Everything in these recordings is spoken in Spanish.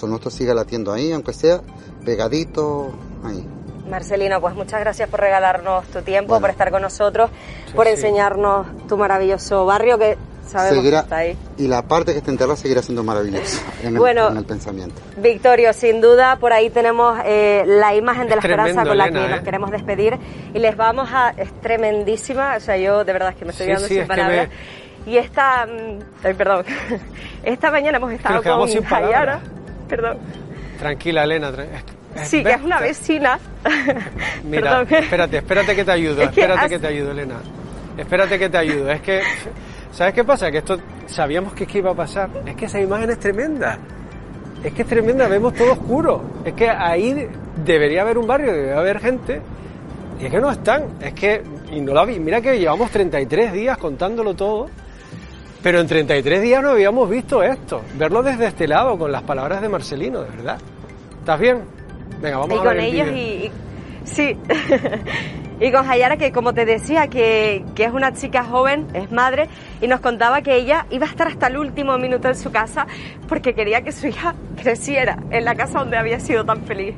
que el corazón nuestro siga latiendo ahí, aunque sea pegadito ahí. Marcelino, pues muchas gracias por regalarnos tu tiempo, por estar con nosotros, por enseñarnos tu maravilloso barrio que sabemos que está ahí. Y la parte que está enterrada seguirá siendo maravillosa en, bueno, el, pensamiento. Victorio, sin duda, por ahí tenemos eh, la imagen de la esperanza con la que nos ¿eh? queremos despedir y les vamos a... es tremendísima, o sea, yo de verdad es que me estoy quedando sin palabras. Y esta, mm, ay, perdón, esta mañana hemos estado con Jayara, perdón. Tranquila, Elena, Sí, que es una vecina. Mira, espérate, espérate que te ayudo, espérate que te ayudo, Elena. Espérate que te ayudo. Es que, ¿sabes qué pasa? Que esto sabíamos que, iba a pasar. Es que esa imagen es tremenda. Es que es tremenda, vemos todo oscuro. Es que ahí debería haber un barrio, debería haber gente. Y es que no están. Es que, y no la vi. Mira que llevamos 33 días contándolo todo. Pero en 33 días no habíamos visto esto. Verlo desde este lado, con las palabras de Marcelino, de verdad. ¿Estás bien? Venga, vamos y con ellos y, sí. y con Hayara que como te decía que, que, es una chica joven, es madre y nos contaba que ella iba a estar hasta el último minuto en su casa porque quería que su hija creciera en la casa donde había sido tan feliz.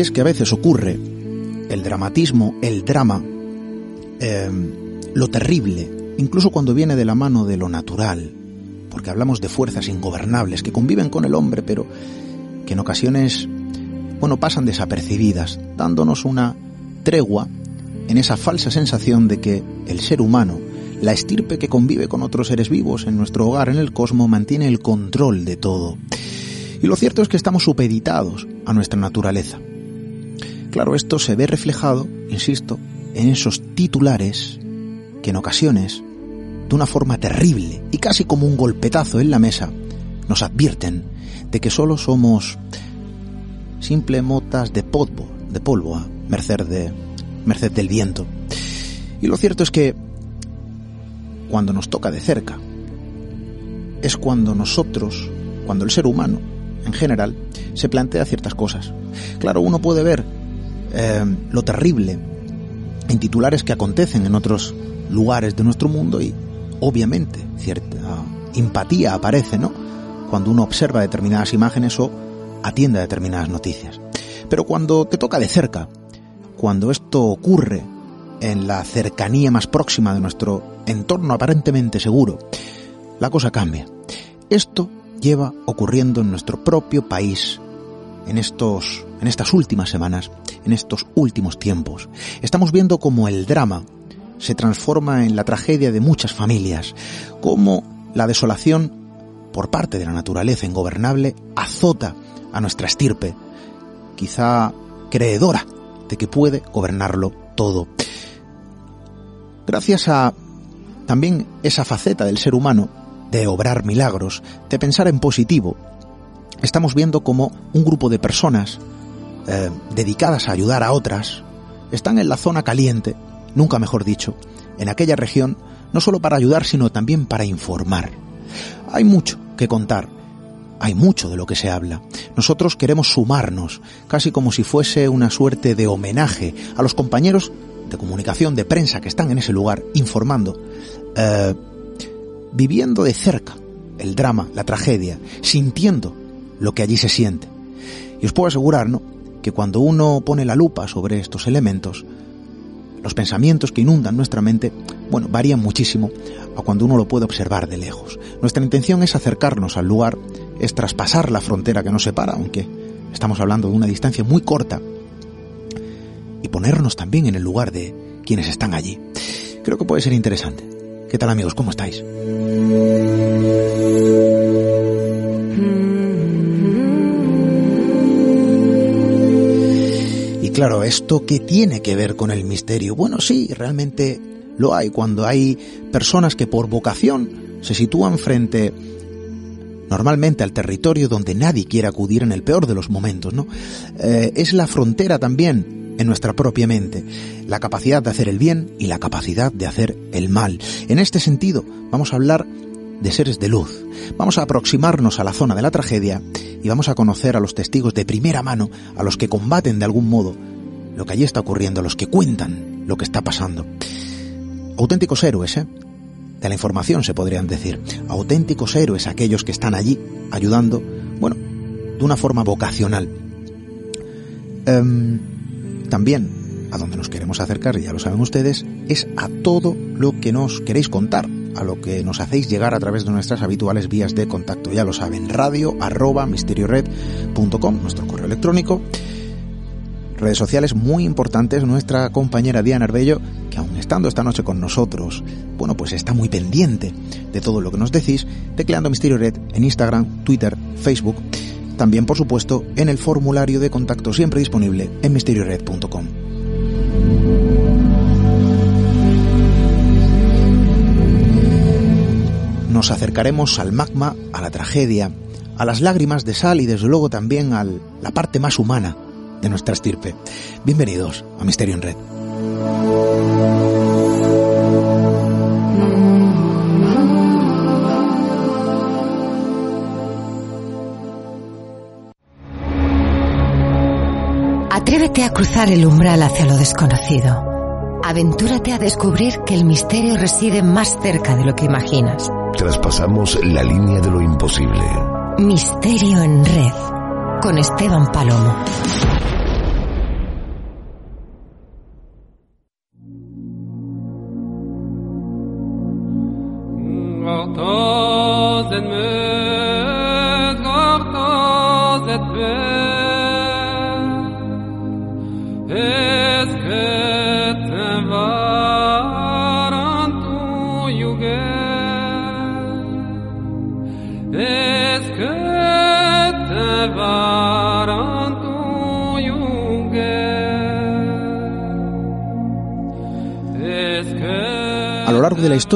Es que a veces ocurre el dramatismo, el drama, em, lo terrible, incluso cuando viene de la mano de lo natural, porque hablamos de fuerzas ingobernables que conviven con el hombre, pero que en ocasiones, bueno, pasan desapercibidas, dándonos una tregua en esa falsa sensación de que el ser humano, la estirpe que convive con otros seres vivos en nuestro hogar, en el cosmos, mantiene el control de todo. Y lo cierto es que estamos supeditados a nuestra naturaleza. Claro, esto se ve reflejado, insisto, en esos titulares que en ocasiones, de una forma terrible y casi como un golpetazo en la mesa, nos advierten de que solo somos simple motas de polvo, de polvo a merced de merced del viento. Y lo cierto es que cuando nos toca de cerca es cuando nosotros, cuando el ser humano en general se plantea ciertas cosas. Claro, uno puede ver eh, lo terrible en titulares que acontecen en otros lugares de nuestro mundo y obviamente cierta empatía aparece, ¿no? Cuando uno observa determinadas imágenes o atiende a determinadas noticias. Pero cuando te toca de cerca, cuando esto ocurre en la cercanía más próxima de nuestro entorno aparentemente seguro, la cosa cambia. Esto lleva ocurriendo en nuestro propio país en estos en estas últimas semanas, en estos últimos tiempos. Estamos viendo cómo el drama se transforma en la tragedia de muchas familias, cómo la desolación por parte de la naturaleza ingobernable azota a nuestra estirpe, quizá creedora de que puede gobernarlo todo. Gracias a también esa faceta del ser humano de obrar milagros, de pensar en positivo, estamos viendo como un grupo de personas eh, dedicadas a ayudar a otras están en la zona caliente, nunca mejor dicho, en aquella región, no solo para ayudar, sino también para informar. Hay mucho que contar, hay mucho de lo que se habla. Nosotros queremos sumarnos, casi como si fuese una suerte de homenaje a los compañeros de comunicación, de prensa que están en ese lugar informando, eh, viviendo de cerca el drama, la tragedia, sintiendo lo que allí se siente. Y os puedo asegurar, ¿no? Que cuando uno pone la lupa sobre estos elementos, los pensamientos que inundan nuestra mente, bueno, varían muchísimo a cuando uno lo puede observar de lejos. Nuestra intención es acercarnos al lugar, es traspasar la frontera que nos separa, aunque estamos hablando de una distancia muy corta, y ponernos también en el lugar de quienes están allí. Creo que puede ser interesante. ¿Qué tal amigos? ¿Cómo estáis? Claro, ¿esto qué tiene que ver con el misterio? Bueno, sí, realmente lo hay cuando hay personas que por vocación se sitúan frente normalmente al territorio donde nadie quiere acudir en el peor de los momentos, ¿no? Eh, es la frontera también en nuestra propia mente, la capacidad de hacer el bien y la capacidad de hacer el mal. En este sentido, vamos a hablar de seres de luz. Vamos a aproximarnos a la zona de la tragedia y vamos a conocer a los testigos de primera mano, a los que combaten de algún modo lo que allí está ocurriendo, a los que cuentan lo que está pasando. Auténticos héroes, ¿eh? de la información, se podrían decir. Auténticos héroes aquellos que están allí ayudando, bueno, de una forma vocacional. Em, también a donde nos queremos acercar, ya lo saben ustedes, es a todo lo que nos queréis contar, a lo que nos hacéis llegar a través de nuestras habituales vías de contacto. Ya lo saben, radio arroba misteriored.com, nuestro correo electrónico, redes sociales muy importantes, nuestra compañera Diana Arbello, que aún estando esta noche con nosotros, bueno, pues está muy pendiente de todo lo que nos decís, tecleando Misterio Red en Instagram, Twitter, Facebook, también por supuesto en el formulario de contacto siempre disponible en misteriored.com. Nos acercaremos al magma, a la tragedia, a las lágrimas de sal y desde luego también a la parte más humana de nuestra estirpe. Bienvenidos a Misterio en Red. Atrévete a cruzar el umbral hacia lo desconocido. Aventúrate a descubrir que el misterio reside más cerca de lo que imaginas. Traspasamos la línea de lo imposible. Misterio en red con Esteban Palomo.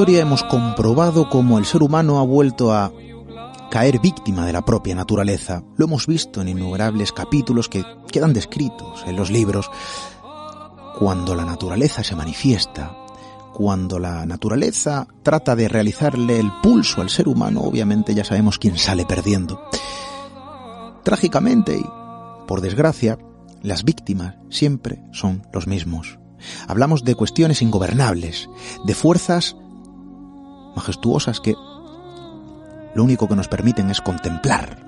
Historia hemos comprobado cómo el ser humano ha vuelto a caer víctima de la propia naturaleza. Lo hemos visto en innumerables capítulos que quedan descritos en los libros. Cuando la naturaleza se manifiesta, cuando la naturaleza trata de realizarle el pulso al ser humano, obviamente ya sabemos quién sale perdiendo. Trágicamente y por desgracia, las víctimas siempre son los mismos. Hablamos de cuestiones ingobernables, de fuerzas majestuosas que lo único que nos permiten es contemplar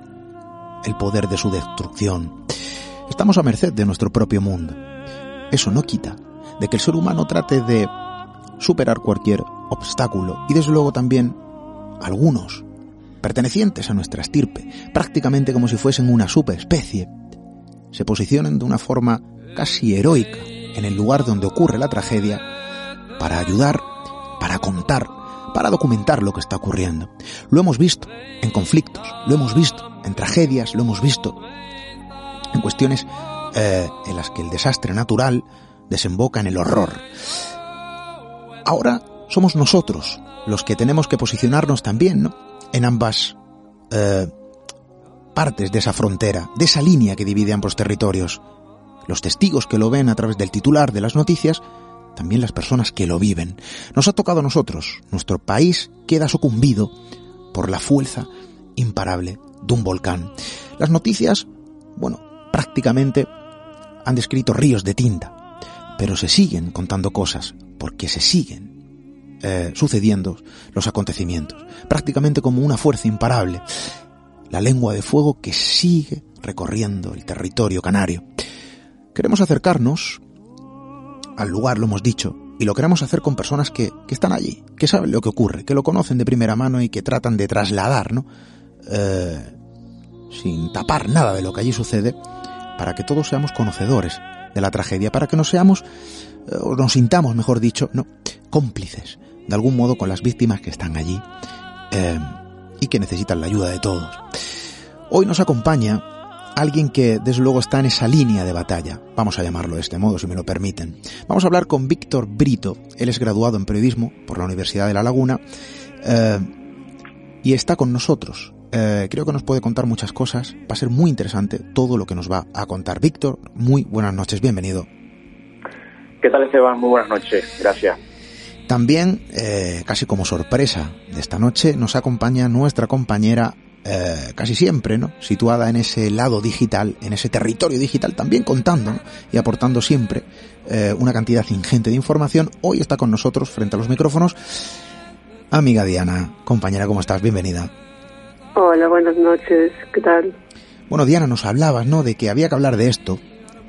el poder de su destrucción. Estamos a merced de nuestro propio mundo. Eso no quita de que el ser humano trate de superar cualquier obstáculo y desde luego también algunos, pertenecientes a nuestra estirpe, prácticamente como si fuesen una subespecie, se posicionen de una forma casi heroica en el lugar donde ocurre la tragedia para ayudar, para contar, para documentar lo que está ocurriendo. Lo hemos visto en conflictos, lo hemos visto en tragedias, lo hemos visto en cuestiones eh, en las que el desastre natural desemboca en el horror. Ahora somos nosotros los que tenemos que posicionarnos también en ambas eh, partes de esa frontera, de esa línea que divide ambos territorios los testigos que lo ven a través del titular de las noticias, también las personas que lo viven. Nos ha tocado a nosotros. Nuestro país queda sucumbido por la fuerza imparable de un volcán. Las noticias, bueno, prácticamente han descrito ríos de tinta, pero se siguen contando cosas, porque se siguen eh, sucediendo los acontecimientos, prácticamente como una fuerza imparable. La lengua de fuego que sigue recorriendo el territorio canario. Queremos acercarnos al lugar, lo hemos dicho, y lo queremos hacer con personas que, están allí, que saben lo que ocurre, que lo conocen de primera mano y que tratan de trasladar, ¿no? Eh, sin tapar nada de lo que allí sucede, para que todos seamos conocedores de la tragedia, para que no seamos, eh, o nos sintamos, mejor dicho, no, cómplices, de algún modo, con las víctimas que están allí eh, y que necesitan la ayuda de todos. Hoy nos acompaña alguien que desde luego está en esa línea de batalla, vamos a llamarlo de este modo si me lo permiten. Vamos a hablar con Víctor Brito, él es graduado en periodismo por la Universidad de La Laguna, eh, y está con nosotros. Eh, creo que nos puede contar muchas cosas. Va a ser muy interesante todo lo que nos va a contar. Víctor, muy buenas noches, bienvenido. ¿Qué tal Esteban? Muy buenas noches, gracias. También, eh, casi como sorpresa de esta noche, nos acompaña nuestra compañera eh, casi siempre, ¿no? Situada en ese lado digital, en ese territorio digital, también contando y aportando siempre eh, una cantidad ingente de información. Hoy está con nosotros frente a los micrófonos. Amiga Diana, compañera, ¿cómo estás? Bienvenida. Hola, buenas noches. ¿Qué tal? Bueno, Diana, nos hablabas, ¿no? De que había que hablar de esto,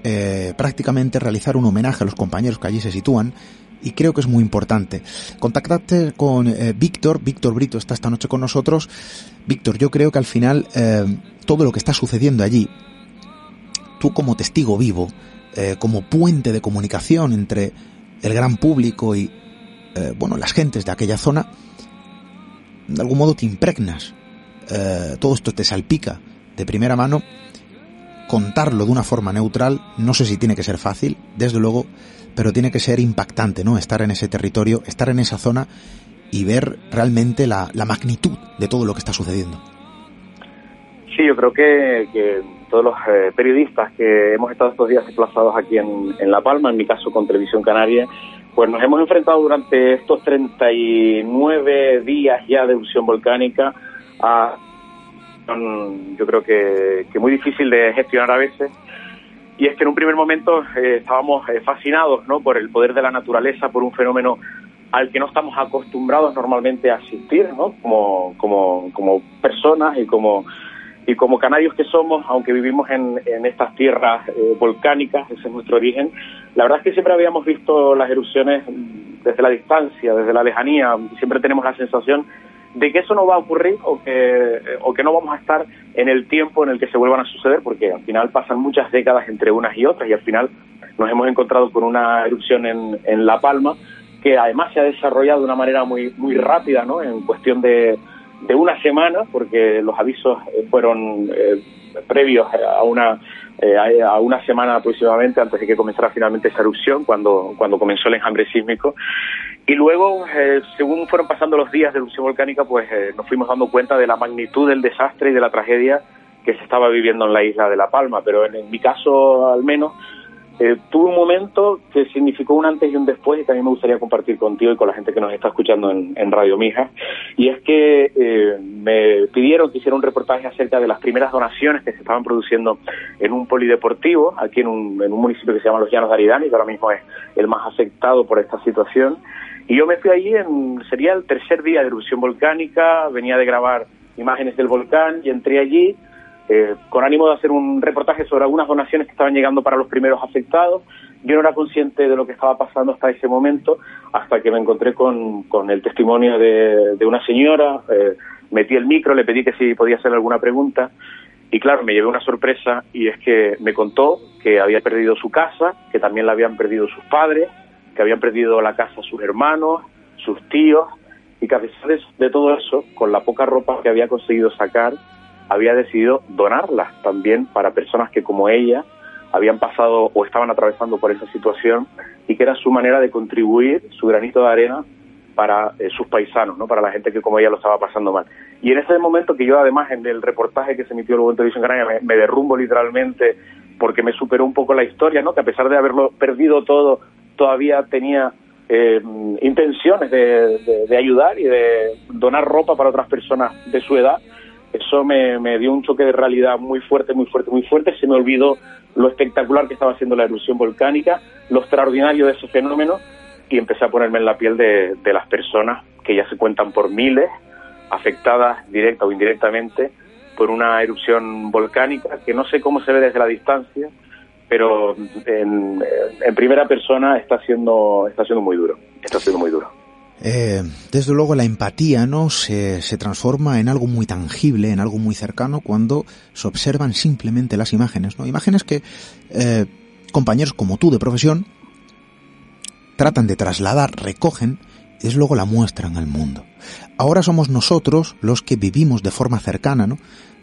eh, prácticamente realizar un homenaje a los compañeros que allí se sitúan y creo que es muy importante. Contactaste con eh, Víctor, Víctor Brito está esta noche con nosotros. Víctor, yo creo que al final eh, todo lo que está sucediendo allí, tú como testigo vivo, eh, como puente de comunicación entre el gran público y bueno las gentes de aquella zona, de algún modo te impregnas. todo esto te salpica de primera mano. Contarlo de una forma neutral, no sé si tiene que ser fácil, desde luego pero tiene que ser impactante, ¿no? Estar en ese territorio, estar en esa zona y ver realmente la, magnitud de todo lo que está sucediendo. Sí, yo creo que, todos los eh, periodistas que hemos estado estos días desplazados aquí en, La Palma, en mi caso con Televisión Canaria, pues nos hemos enfrentado durante estos 39 días ya de erupción volcánica a, yo creo que, que muy difícil de gestionar a veces, y es que en un primer momento eh, estábamos eh, fascinados ¿no? por el poder de la naturaleza, por un fenómeno al que no estamos acostumbrados normalmente a asistir, ¿no? como, como, como personas y como, y como canarios que somos, aunque vivimos en, en estas tierras eh, volcánicas, ese es nuestro origen, la verdad es que siempre habíamos visto las erupciones desde la distancia, desde la lejanía, siempre tenemos la sensación de que eso no va a ocurrir o que, o que no vamos a estar en el tiempo en el que se vuelvan a suceder, porque al final pasan muchas décadas entre unas y otras y al final nos hemos encontrado con una erupción en, en La Palma que además se ha desarrollado de una manera muy, muy rápida, ¿no? En cuestión de, de una semana, porque los avisos eh, fueron eh, previos a una eh, a una semana aproximadamente antes de que comenzara finalmente esa erupción, cuando, cuando comenzó el enjambre sísmico. Y luego, eh, según fueron pasando los días de erupción volcánica, pues eh, nos fuimos dando cuenta de la magnitud del desastre y de la tragedia que se estaba viviendo en la isla de La Palma. Pero en mi caso, al menos, eh, tuve un momento que significó un antes y un después y también me gustaría compartir contigo y con la gente que nos está escuchando en, Radio Mija. Y es que eh, me pidieron que hiciera un reportaje acerca de las primeras donaciones que se estaban produciendo en un polideportivo, aquí en un, en un municipio que se llama Los Llanos de Aridani, que ahora mismo es el más afectado por esta situación. Y yo me fui allí, en, sería el tercer día de erupción volcánica, venía de grabar imágenes del volcán y entré allí eh, con ánimo de hacer un reportaje sobre algunas donaciones que estaban llegando para los primeros afectados. Yo no era consciente de lo que estaba pasando hasta ese momento, hasta que me encontré con, el testimonio de, una señora, eh, metí el micro, le pedí que si podía hacer alguna pregunta, y claro, me llevé una sorpresa, y es que me contó que había perdido su casa, que también la habían perdido sus padres, que habían perdido la casa sus hermanos, sus tíos, y que a pesar de todo eso, con la poca ropa que había conseguido sacar, había decidido donarlas también para personas que como ella habían pasado o estaban atravesando por esa situación y que era su manera de contribuir su granito de arena para eh, sus paisanos, ¿no? para la gente que como ella lo estaba pasando mal. Y en ese momento que yo además en el reportaje que se emitió luego en Televisión Canaria me, derrumbo literalmente porque me superó un poco la historia, ¿no? que a pesar de haberlo perdido todo, todavía tenía eh, intenciones de ayudar y de donar ropa para otras personas de su edad eso me, dio un choque de realidad muy fuerte, muy fuerte, muy fuerte. Se me olvidó lo espectacular que estaba haciendo la erupción volcánica, lo extraordinario de ese fenómeno y empecé a ponerme en la piel de, las personas que ya se cuentan por miles, afectadas directa o indirectamente por una erupción volcánica que no sé cómo se ve desde la distancia, pero en, en primera persona está siendo, está siendo muy duro, está siendo muy duro. Eh, desde luego la empatía no se, se, transforma en algo muy tangible, en algo muy cercano cuando se observan simplemente las imágenes, ¿no? Imágenes que eh, compañeros como tú de profesión tratan de trasladar, recogen y luego la muestran al mundo. Ahora somos nosotros los que vivimos de forma cercana, ¿no?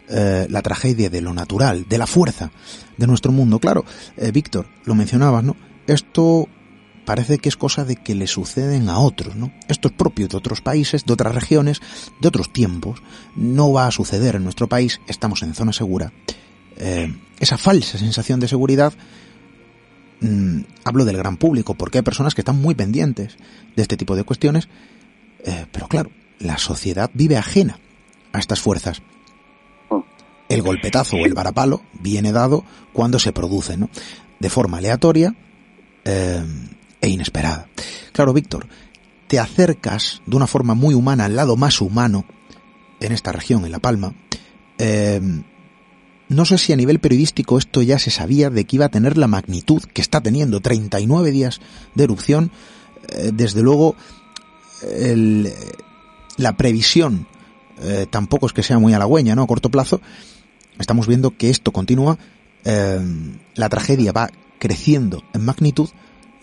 Eh, la tragedia de lo natural, de la fuerza de nuestro mundo. Claro, Víctor, lo mencionabas, ¿no? Esto parece que es cosa de que le suceden a otros, ¿no? Esto es propio de otros países, de otras regiones, de otros tiempos. No va a suceder en nuestro país, estamos en zona segura. Eh, esa falsa sensación de seguridad, mm, hablo del gran público, porque hay personas que están muy pendientes de este tipo de cuestiones, eh, pero claro, la sociedad vive ajena a estas fuerzas. El golpetazo o el varapalo viene dado cuando se produce, ¿no? De forma aleatoria, eh, e inesperada. Claro, Víctor, te acercas de una forma muy humana al lado más humano en esta región, en La Palma. Eh, no sé si a nivel periodístico esto ya se sabía de que iba a tener la magnitud que está teniendo, 39 días de erupción. Eh, desde luego, la previsión eh, tampoco es que sea muy halagüeña, ¿no? A corto plazo, estamos viendo que esto continúa, la tragedia va creciendo en magnitud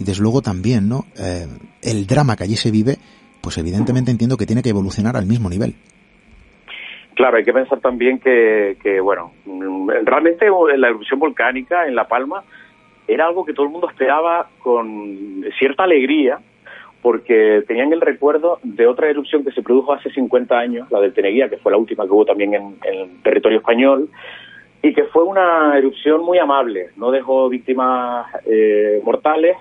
y desde luego también, ¿no? Eh, el drama que allí se vive, pues evidentemente entiendo que tiene que evolucionar al mismo nivel. Claro, hay que pensar también que, bueno, realmente la erupción volcánica en La Palma era algo que todo el mundo esperaba con cierta alegría, porque tenían el recuerdo de otra erupción que se produjo hace 50 años, la del Teneguía, que fue la última que hubo también en, en territorio español, y que fue una erupción muy amable, no dejó víctimas eh, mortales,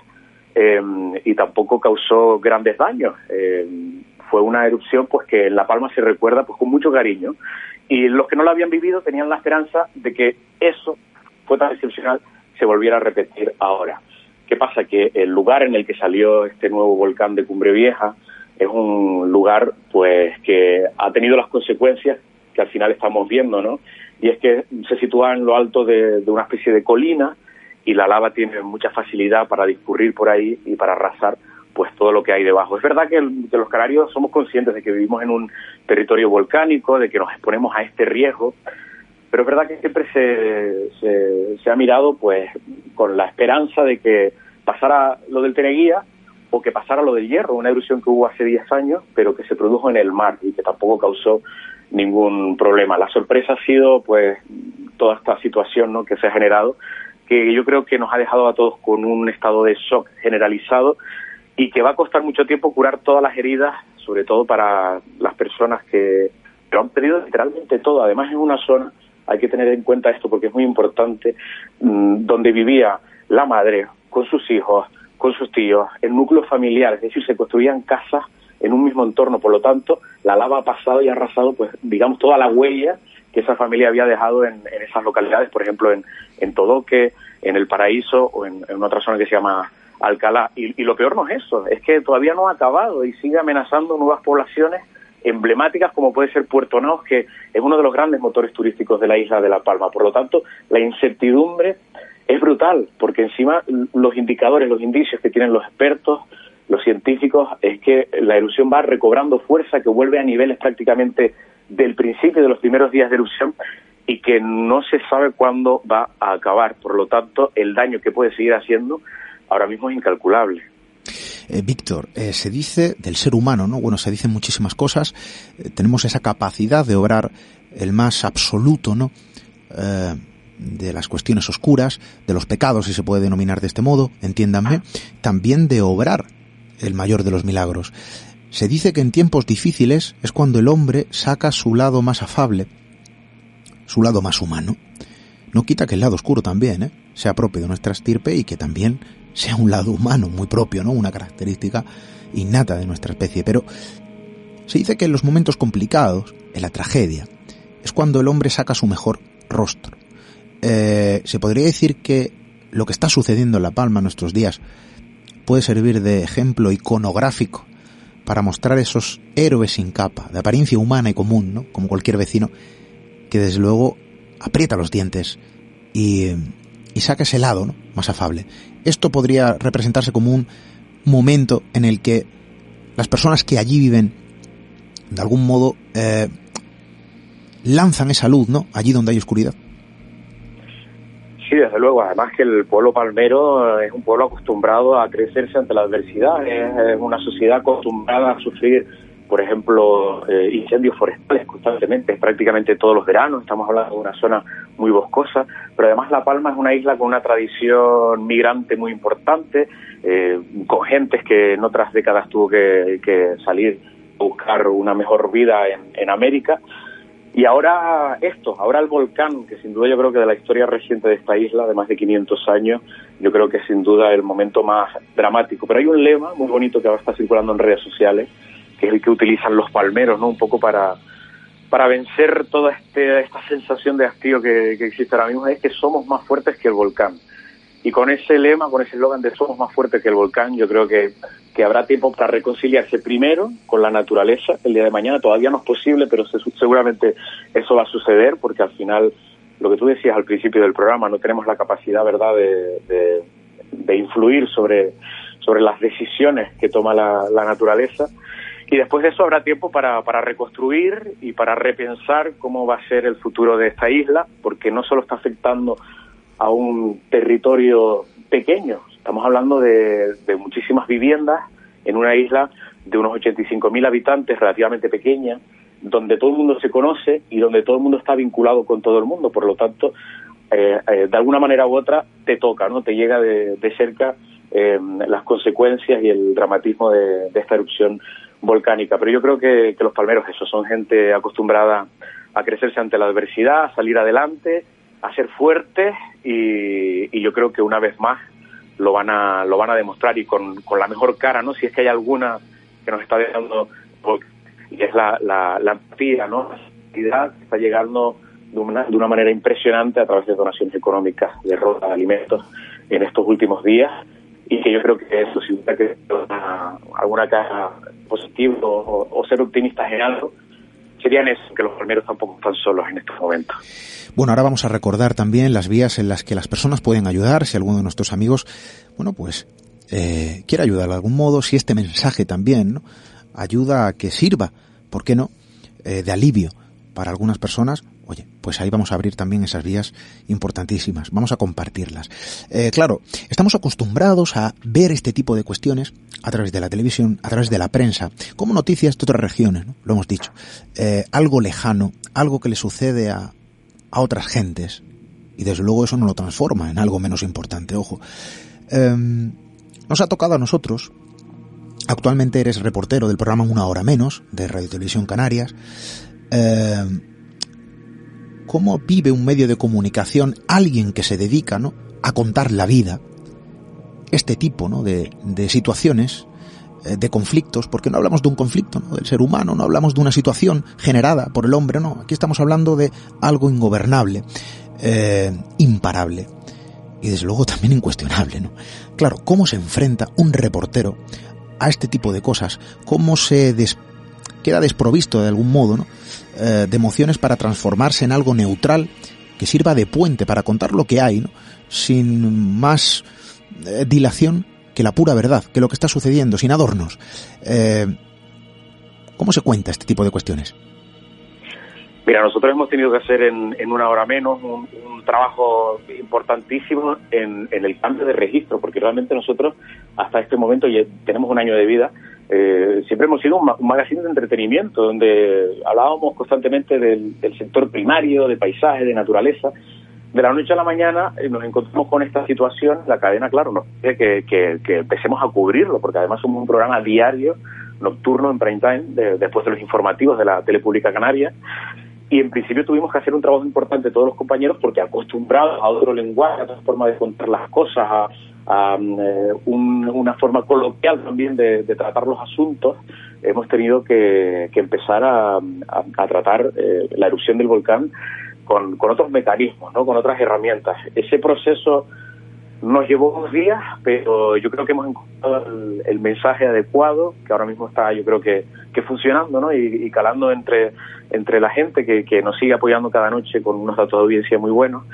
Em, y tampoco causó grandes daños. Em, fue una erupción pues que en La Palma se recuerda pues con mucho cariño y los que no la habían vivido tenían la esperanza de que eso fue tan excepcional se volviera a repetir ahora. ¿Qué pasa? Que el lugar en el que salió este nuevo volcán de Cumbre Vieja es un lugar pues que ha tenido las consecuencias que al final estamos viendo, ¿no? Y es que se sitúa en lo alto de una especie de colina y la lava tiene mucha facilidad para discurrir por ahí y para arrasar pues todo lo que hay debajo. Es verdad que, los canarios somos conscientes de que vivimos en un territorio volcánico, de que nos exponemos a este riesgo, pero es verdad que siempre se, se, ha mirado pues con la esperanza de que pasara lo del Teneguía o que pasara lo del hierro, una erupción que hubo hace 10 años, pero que se produjo en el mar y que tampoco causó ningún problema. La sorpresa ha sido pues toda esta situación ¿no? que se ha generado que yo creo que nos ha dejado a todos con un estado de shock generalizado y que va a costar mucho tiempo curar todas las heridas, sobre todo para las personas que lo han perdido literalmente todo. Además, en una zona, hay que tener en cuenta esto porque es muy importante, mm, donde vivía la madre con sus hijos, con sus tíos, el núcleo familiar, es decir, se construían casas en un mismo entorno, por lo tanto, la lava ha pasado y ha arrasado, pues, digamos, toda la huella que esa familia había dejado en, esas localidades, por ejemplo, en, en Todoque, en El Paraíso o en, otra zona que se llama Alcalá. Y, y, lo peor no es eso, es que todavía no ha acabado y sigue amenazando nuevas poblaciones emblemáticas como puede ser Puerto Naos, que es uno de los grandes motores turísticos de la isla de La Palma. Por lo tanto, la incertidumbre es brutal, porque encima los indicadores, los indicios que tienen los expertos, los científicos, es que la erupción va recobrando fuerza, que vuelve a niveles prácticamente del principio de los primeros días de erupción y que no se sabe cuándo va a acabar. Por lo tanto, el daño que puede seguir haciendo ahora mismo es incalculable. Eh, Víctor, eh, se dice del ser humano, ¿no? Bueno, se dicen muchísimas cosas. Eh, tenemos esa capacidad de obrar el más absoluto, ¿no? de las cuestiones oscuras, de los pecados, si se puede denominar de este modo, entiéndanme, también de obrar el mayor de los milagros. Se dice que en tiempos difíciles es cuando el hombre saca su lado más afable, su lado más humano. No quita que el lado oscuro también ¿eh? sea propio de nuestra estirpe y que también sea un lado humano muy propio, ¿no? Una característica innata de nuestra especie. Pero se dice que en los momentos complicados, en la tragedia, es cuando el hombre saca su mejor rostro. Eh, se podría decir que lo que está sucediendo en La Palma en nuestros días puede servir de ejemplo iconográfico para mostrar esos héroes sin capa, de apariencia humana y común, ¿no? Como cualquier vecino, que desde luego aprieta los dientes y, y saca ese lado más afable. Esto podría representarse como un momento en el que las personas que allí viven, de algún modo, eh, lanzan esa luz, ¿no? Allí donde hay oscuridad. Sí, desde luego. Además que el pueblo palmero es un pueblo acostumbrado a crecerse ante la adversidad. Es una sociedad acostumbrada a sufrir, por ejemplo, eh, incendios forestales constantemente, prácticamente todos los veranos. Estamos hablando de una zona muy boscosa, pero además La Palma es una isla con una tradición migrante muy importante, eh, con gentes que en otras décadas tuvo que, salir a buscar una mejor vida en, en América. Y ahora esto, ahora el volcán, que sin duda yo creo que de la historia reciente de esta isla, de más de 500 años, yo creo que es sin duda el momento más dramático. Pero hay un lema muy bonito que ahora está circulando en redes sociales, que es el que utilizan los palmeros, ¿no? Un poco para, para vencer toda este, esta sensación de hastío que, que existe ahora mismo, es que somos más fuertes que el volcán. Y con ese lema, con ese eslogan de somos más fuertes que el volcán, yo creo que, que, habrá tiempo para reconciliarse primero con la naturaleza el día de mañana. Todavía no es posible, pero seguramente eso va a suceder porque al final, lo que tú decías al principio del programa, no tenemos la capacidad, ¿verdad?, de, de, influir sobre, sobre las decisiones que toma la, la naturaleza. Y después de eso habrá tiempo para, para reconstruir y para repensar cómo va a ser el futuro de esta isla, porque no solo está afectando a un territorio pequeño. Estamos hablando de, muchísimas viviendas en una isla de unos 85.000 habitantes, relativamente pequeña, donde todo el mundo se conoce y donde todo el mundo está vinculado con todo el mundo. Por lo tanto, eh, eh, de alguna manera u otra te toca, no te llega de, cerca eh, las consecuencias y el dramatismo de, esta erupción volcánica. Pero yo creo que, que los palmeros, eso, son gente acostumbrada a crecerse ante la adversidad, a salir adelante a ser fuertes y, yo creo que una vez más lo van a lo van a demostrar y con, con la mejor cara, ¿no? Si es que hay alguna que nos está dejando y es la, la, la empatía, ¿no? La que está llegando de una, de una manera impresionante a través de donaciones económicas de ropa, de alimentos en estos últimos días y que yo creo que eso, si hubiera que alguna cara positiva o, o, ser optimistas en algo, serían eso, que los palmeros tampoco están solos en estos momentos. Bueno, ahora vamos a recordar también las vías en las que las personas pueden ayudar, si alguno de nuestros amigos, bueno, pues eh, quiere ayudar de algún modo, si este mensaje también ayuda a que sirva, ¿por qué no?, eh, de alivio para algunas personas, oye, pues ahí vamos a abrir también esas vías importantísimas, vamos a compartirlas. Eh, claro, estamos acostumbrados a ver este tipo de cuestiones a través de la televisión, a través de la prensa, como noticias de otras regiones, ¿no? lo hemos dicho, eh, algo lejano, algo que le sucede a, a otras gentes, y desde luego eso no lo transforma en algo menos importante, ojo. Em, nos ha tocado a nosotros, actualmente eres reportero del programa Una Hora Menos, de Radio Televisión Canarias, em, cómo vive un medio de comunicación alguien que se dedica ¿no? a contar la vida, este tipo ¿no? de, situaciones, eh, de conflictos, porque no hablamos de un conflicto ¿no? del ser humano, no hablamos de una situación generada por el hombre, no, aquí estamos hablando de algo ingobernable, eh, imparable y desde luego también incuestionable. ¿no? Claro, ¿cómo se enfrenta un reportero a este tipo de cosas? ¿Cómo se queda desprovisto de algún modo. Eh, de emociones para transformarse en algo neutral que sirva de puente para contar lo que hay, sin más eh, dilación que la pura verdad, que lo que está sucediendo, sin adornos. Eh, ¿Cómo se cuenta este tipo de cuestiones? Mira, nosotros hemos tenido que hacer en, una hora menos un, trabajo importantísimo en, el cambio de registro, porque realmente nosotros hasta este momento ya tenemos un año de vida, eh, siempre hemos sido un, magazine de entretenimiento, donde hablábamos constantemente del, sector primario, de paisaje, de naturaleza, de la noche a la mañana eh, nos encontramos con esta situación, la cadena, claro, nos pide que, que, empecemos a cubrirlo, porque además somos un programa diario, nocturno, en prime time, después de los informativos de la Telepública Canaria, y en principio tuvimos que hacer un trabajo importante todos los compañeros, porque acostumbrados a otro lenguaje, a otra forma de contar las cosas, a, mm, eh, una forma coloquial también de, tratar los asuntos, hemos tenido que, empezar a, tratar eh, la erupción del volcán con, otros mecanismos, ¿no? con otras herramientas. Ese proceso nos llevó unos días, pero yo creo que hemos encontrado el, mensaje adecuado, que ahora mismo está, yo creo que, que funcionando, ¿no? Y, calando entre, entre la gente que, que nos sigue apoyando cada noche con unos datos de audiencia muy buenos.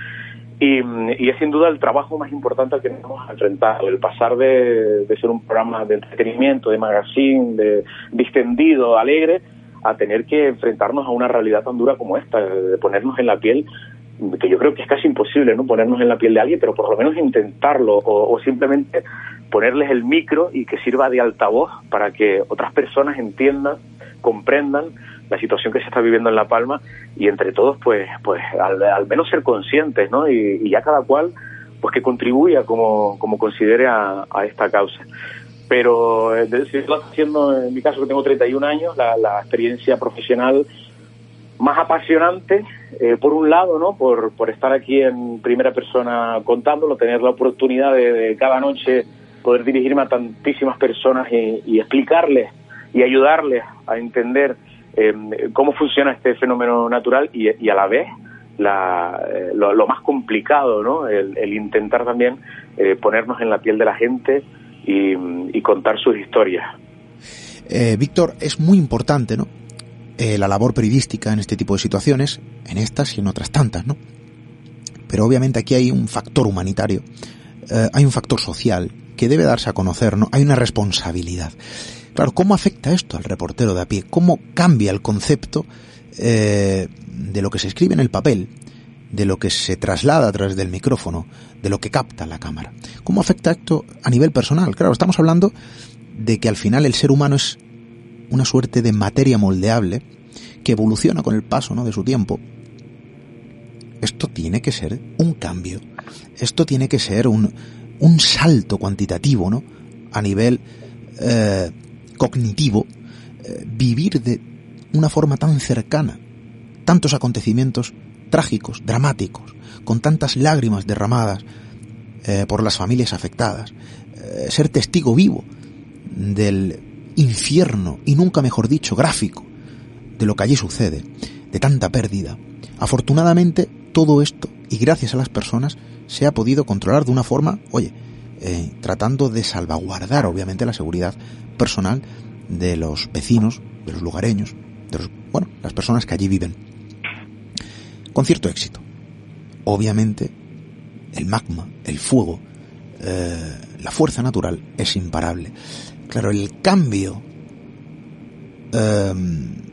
Y, y, es sin duda el trabajo más importante al que nos hemos enfrentado, el pasar de, ser un programa de entretenimiento, de magazine, de distendido, alegre, a tener que enfrentarnos a una realidad tan dura como esta, de ponernos en la piel, que yo creo que es casi imposible, ¿no? Ponernos en la piel de alguien, pero por lo menos intentarlo, o, simplemente ponerles el micro y que sirva de altavoz para que otras personas entiendan, comprendan la situación que se está viviendo en La Palma y entre todos, pues, pues al, menos ser conscientes, ¿no? Y, ya cada cual, pues que contribuya como, como considere a, esta causa. Pero eh, si haciendo, en mi caso que tengo 31 años, la, experiencia profesional más apasionante, eh, por un lado, ¿no? Por, por estar aquí en primera persona contándolo, tener la oportunidad de, cada noche poder dirigirme a tantísimas personas y, explicarles y ayudarles a entender eh, cómo funciona este fenómeno natural y, a la vez la, eh, lo, más complicado, ¿no? El, intentar también ponernos en la piel de la gente y, y contar sus historias. Víctor, es muy importante, ¿no? Eh, la labor periodística en este tipo de situaciones, en estas y en otras tantas, ¿no? Pero obviamente aquí hay un factor humanitario, eh, hay un factor social que debe darse a conocer, ¿no? Hay una responsabilidad. Claro, ¿cómo afecta esto al reportero de a pie? ¿Cómo cambia el concepto eh, de lo que se escribe en el papel, de lo que se traslada a través del micrófono, de lo que capta la cámara? ¿Cómo afecta esto a nivel personal? Claro, estamos hablando de que al final el ser humano es una suerte de materia moldeable que evoluciona con el paso ¿no? de su tiempo. Esto tiene que ser un cambio. Esto tiene que ser un, un salto cuantitativo, ¿no? A nivel eh, cognitivo, eh, vivir de una forma tan cercana tantos acontecimientos trágicos, dramáticos, con tantas lágrimas derramadas eh, por las familias afectadas, ser testigo vivo del infierno y nunca mejor dicho gráfico de lo que allí sucede, de tanta pérdida. Afortunadamente todo esto y gracias a las personas se ha podido controlar de una forma, oye, eh, tratando de salvaguardar obviamente la seguridad personal de los vecinos, de los lugareños, de los, bueno, las personas que allí viven. Con cierto éxito. Obviamente, el magma, el fuego, eh, la fuerza natural es imparable. Claro, el cambio, em,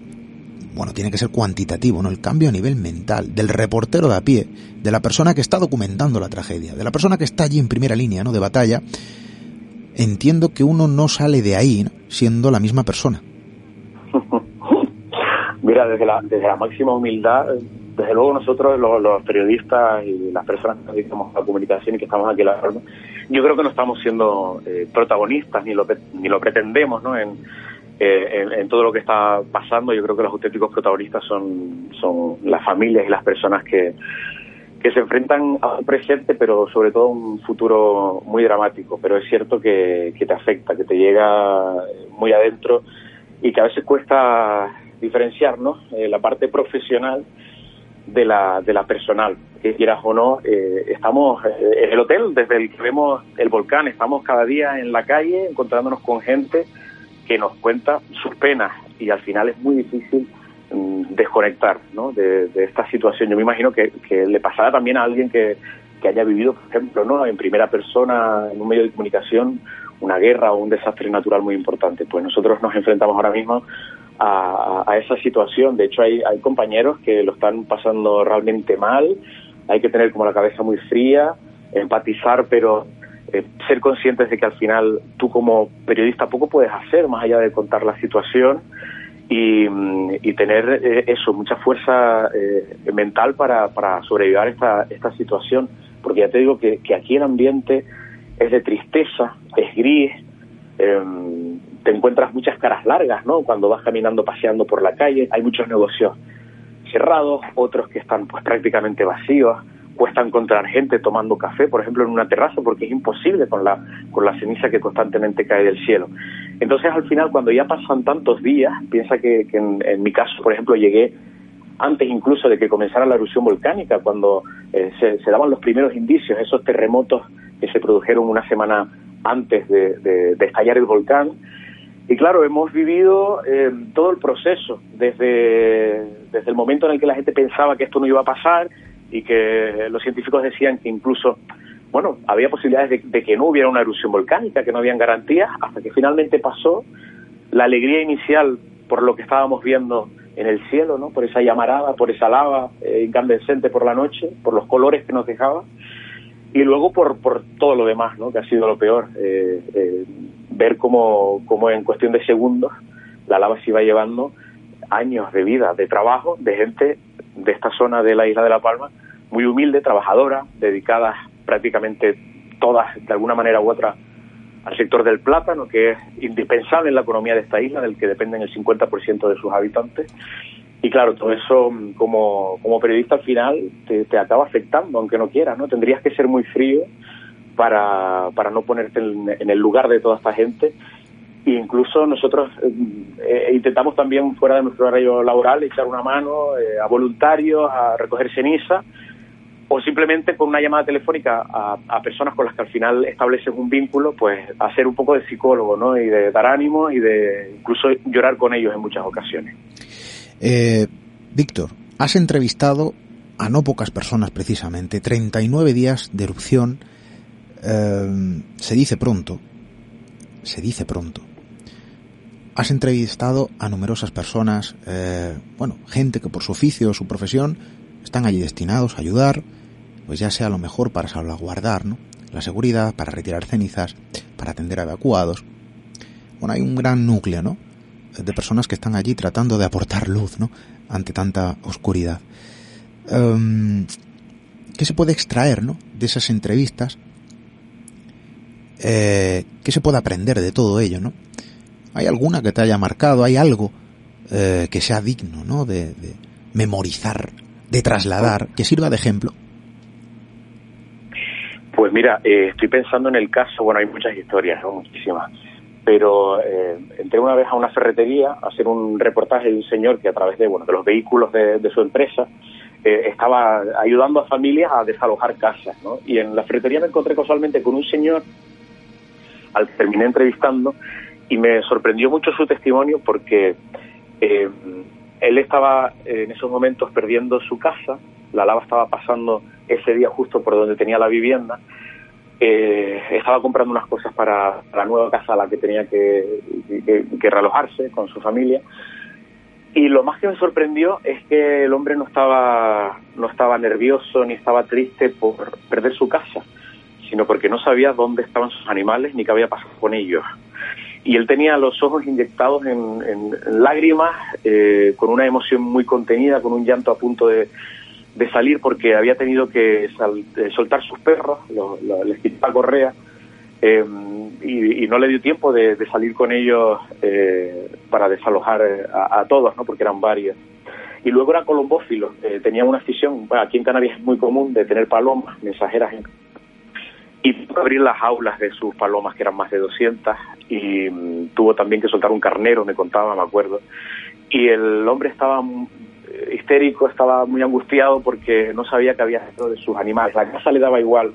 bueno, tiene que ser cuantitativo, ¿no? El cambio a nivel mental, del reportero de a pie, de la persona que está documentando la tragedia, de la persona que está allí en primera línea, ¿no? De batalla, entiendo que uno no sale de ahí siendo la misma persona. Mira, desde la, desde la máxima humildad, desde luego nosotros, los, periodistas y las personas que a la comunicación y que estamos aquí en la yo creo que no estamos siendo eh, protagonistas ni lo, ni lo pretendemos ¿no? Eh, en, todo lo que está pasando. Yo creo que los auténticos protagonistas son, son las familias y las personas que, que se enfrentan a un presente, pero sobre todo a un futuro muy dramático. Pero es cierto que, que te afecta, que te llega muy adentro y que a veces cuesta diferenciar ¿no? Eh, la parte profesional de la, de la personal, que quieras o no, eh, estamos eh, en el hotel, desde el que vemos el volcán, estamos cada día en la calle encontrándonos con gente que nos cuenta sus penas y al final es muy difícil mm, desconectar ¿no? de, esta situación. Yo me imagino que, que le pasará también a alguien que, que haya vivido, por ejemplo, ¿no? en primera persona, en un medio de comunicación, una guerra o un desastre natural muy importante. Pues nosotros nos enfrentamos ahora mismo a, esa situación. De hecho, hay, hay compañeros que lo están pasando realmente mal. Hay que tener como la cabeza muy fría, empatizar, pero eh, ser conscientes de que al final tú como periodista poco puedes hacer más allá de contar la situación y, tener eh, eso, mucha fuerza eh, mental para, para sobrevivir esta, esta situación. Porque ya te digo que, que aquí el ambiente es de tristeza, es gris. Eh, te encuentras muchas caras largas, ¿no? Cuando vas caminando, paseando por la calle, hay muchos negocios cerrados, otros que están pues prácticamente vacíos, cuesta encontrar gente tomando café, por ejemplo, en una terraza, porque es imposible con la, con la ceniza que constantemente cae del cielo. Entonces, al final, cuando ya pasan tantos días, piensa que, en, mi caso, por ejemplo, llegué antes incluso de que comenzara la erupción volcánica, cuando eh, se, daban los primeros indicios, esos terremotos que se produjeron una semana antes de, estallar el volcán, y claro, hemos vivido eh, todo el proceso, desde, desde el momento en el que la gente pensaba que esto no iba a pasar y que los científicos decían que incluso, bueno, había posibilidades de, que no hubiera una erupción volcánica, que no habían garantías, hasta que finalmente pasó la alegría inicial por lo que estábamos viendo en el cielo, ¿no? Por esa llamarada, por esa lava eh, incandescente por la noche, por los colores que nos dejaba, y luego por, por todo lo demás, ¿no? Que ha sido lo peor. Eh, eh ver cómo, cómo en cuestión de segundos la lava se iba llevando años de vida, de trabajo, de gente de esta zona de la isla de La Palma, muy humilde, trabajadora, dedicadas prácticamente todas, de alguna manera u otra, al sector del plátano, que es indispensable en la economía de esta isla, del que dependen el 50% de sus habitantes. Y claro, todo eso como, como periodista al final te, te, acaba afectando, aunque no quieras, ¿no? Tendrías que ser muy frío para, para no ponerte en, el lugar de toda esta gente. E incluso nosotros eh, intentamos también, fuera de nuestro horario laboral, echar una mano eh, a voluntarios, a recoger ceniza, o simplemente con una llamada telefónica a, personas con las que al final estableces un vínculo, pues hacer un poco de psicólogo, ¿no? Y de dar ánimo y de incluso llorar con ellos en muchas ocasiones. Eh, Víctor, has entrevistado a no pocas personas precisamente, 39 días de erupción, eh, se dice pronto, se dice pronto. Has entrevistado a numerosas personas, eh, bueno, gente que por su oficio o su profesión están allí destinados a ayudar, pues ya sea lo mejor para salvaguardar ¿no? la seguridad, para retirar cenizas, para atender a evacuados. Bueno, hay un gran núcleo, ¿no? De personas que están allí tratando de aportar luz, ¿no? Ante tanta oscuridad. Em, ¿Qué se puede extraer, ¿no? De esas entrevistas. Eh, ¿Qué se puede aprender de todo ello, ¿no? ¿Hay alguna que te haya marcado? ¿Hay algo eh, que sea digno, ¿no? De, de memorizar, de trasladar, que sirva de ejemplo. Pues mira, eh, estoy pensando en el caso, bueno, hay muchas historias, muchísimas, pero eh, entré una vez a una ferretería a hacer un reportaje de un señor que a través de, bueno, de los vehículos de, su empresa estaba ayudando a familias a desalojar casas, ¿no? Y en la ferretería me encontré casualmente con un señor al terminé entrevistando y me sorprendió mucho su testimonio porque él estaba en esos momentos perdiendo su casa, la lava estaba pasando ese día justo por donde tenía la vivienda, eh, estaba comprando unas cosas para, la nueva casa a la que tenía que, que, con su familia. Y lo más que me sorprendió es que el hombre no estaba, no estaba nervioso ni estaba triste por perder su casa, sino porque no sabía dónde estaban sus animales ni qué había pasado con ellos y él tenía los ojos inyectados en, lágrimas, eh, con una emoción muy contenida, con un llanto a punto de, salir porque había tenido que eh, soltar sus perros, les quitó correa eh, y, no le dio tiempo de, salir con ellos para desalojar a, todos, ¿no? porque eran varios. Y luego era colombófilo, tenía una afición, aquí en Canarias es muy común de tener palomas mensajeras en y tuvo abrir las aulas de sus palomas, que eran más de 200, y mm, tuvo también que soltar un carnero, me contaba, me acuerdo. Y el hombre estaba eh, histérico, estaba muy angustiado porque no sabía qué había hecho de sus animales. La casa le daba igual,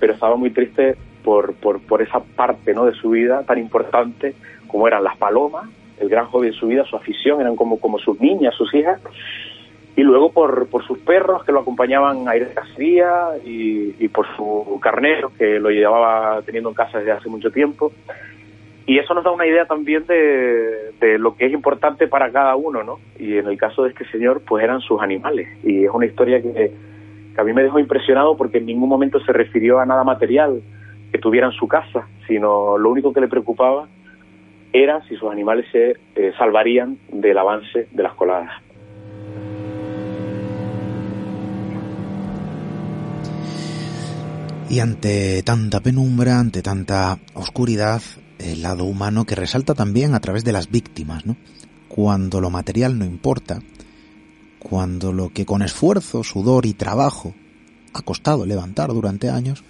pero estaba muy triste por, por, por esa parte ¿no? de su vida tan importante como eran las palomas, el gran hobby de su vida, su afición, eran como, como sus niñas, sus hijas, y luego por, por sus perros que lo acompañaban a ir de cacería y, por su carnero que lo llevaba teniendo en casa desde hace mucho tiempo. Y eso nos da una idea también de, de, lo que es importante para cada uno, ¿no? Y en el caso de este señor, pues eran sus animales. Y es una historia que, que a mí me dejó impresionado porque en ningún momento se refirió a nada material que tuviera en su casa, sino lo único que le preocupaba era si sus animales se eh, salvarían del avance de las coladas. Y ante tanta penumbra, ante tanta oscuridad, el lado humano que resalta también a través de las víctimas, ¿no? Cuando lo material no importa, cuando lo que con esfuerzo, sudor y trabajo ha costado levantar durante años,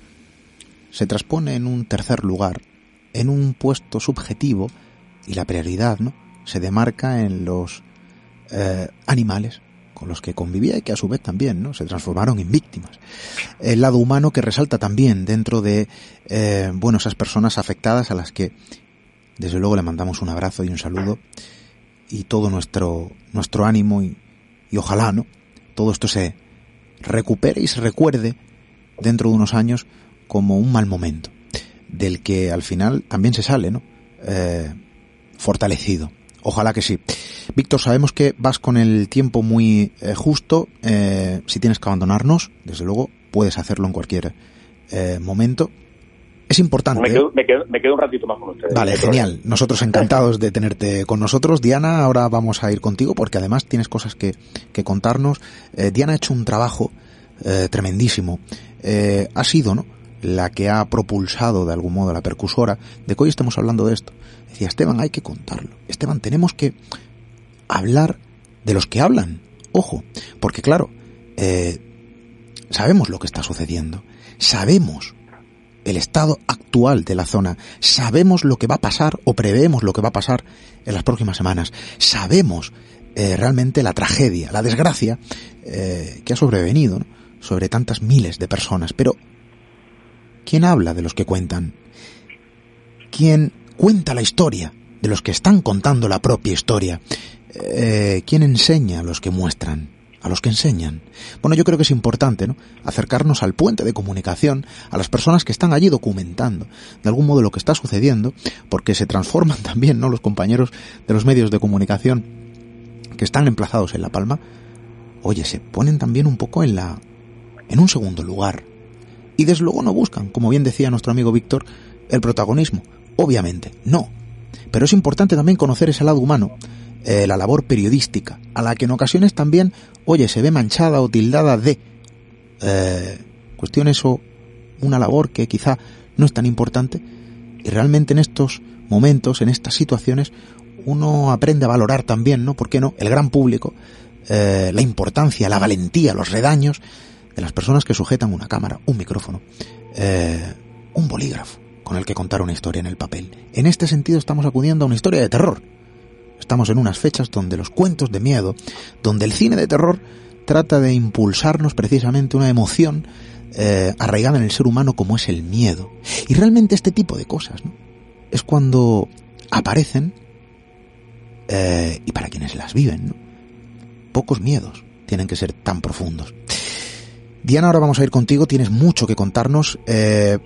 se transpone en un tercer lugar, en un puesto subjetivo y la prioridad, ¿no? Se demarca en los eh, animales, con los que convivía y que a su vez también ¿no? se transformaron en víctimas. El lado humano que resalta también dentro de eh, bueno, esas personas afectadas a las que desde luego le mandamos un abrazo y un saludo y todo nuestro, nuestro ánimo y, y ojalá no todo esto se recupere y se recuerde dentro de unos años como un mal momento del que al final también se sale ¿no? Eh, fortalecido Ojalá que sí. Víctor, sabemos que vas con el tiempo muy eh, justo. Eh, si tienes que abandonarnos, desde luego puedes hacerlo en cualquier eh, momento. es importante. Me quedo, me, quedo, un ratito más con ustedes. Vale, genial. Nosotros encantados de tenerte con nosotros. Diana, ahora vamos a ir contigo porque además tienes cosas que, que contarnos. Eh, Diana ha hecho un trabajo eh, tremendísimo. Eh, ha sido, ¿no? La que ha propulsado de algún modo la percusora de que hoy estemos hablando de esto. Decía, Esteban, hay que contarlo. Esteban, tenemos que hablar de los que hablan. Ojo, porque claro, eh, sabemos lo que está sucediendo. Sabemos el estado actual de la zona. Sabemos lo que va a pasar o preveemos lo que va a pasar en las próximas semanas. Sabemos eh, realmente la tragedia, la desgracia eh, que ha sobrevenido sobre tantas miles de personas. Pero, ¿quién habla de los que cuentan? ¿Quién cuenta la historia de los que están contando la propia historia? Eh, ¿Quién enseña a los que muestran? a los que enseñan. Bueno, yo creo que es importante, ¿no? Acercarnos al puente de comunicación, a las personas que están allí documentando de algún modo lo que está sucediendo, porque se transforman también, ¿no? Los compañeros de los medios de comunicación que están emplazados en La Palma, oye, se ponen también un poco en la, en un segundo lugar. Y desde luego no buscan, como bien decía nuestro amigo Víctor, el protagonismo. Obviamente, no. Pero es importante también conocer ese lado humano, eh, la labor periodística, a la que en ocasiones también, oye, se ve manchada o tildada de eh, cuestiones o una labor que quizá no es tan importante, y realmente en estos momentos, en estas situaciones, uno aprende a valorar también, ¿no? ¿Por qué no? El gran público, eh, la importancia, la valentía, los redaños de las personas que sujetan una cámara, un micrófono, un bolígrafo con el que contar una historia en el papel. En este sentido estamos acudiendo a una historia de terror, Estamos en unas fechas donde los cuentos de miedo, donde el cine de terror trata de impulsarnos precisamente una emoción eh, arraigada en el ser humano como es el miedo. Y realmente este tipo de cosas ¿no? es cuando aparecen eh, y para quienes las viven, ¿no? pocos miedos tienen que ser tan profundos. Diana, ahora vamos a ir contigo, tienes mucho que contarnos. Eh,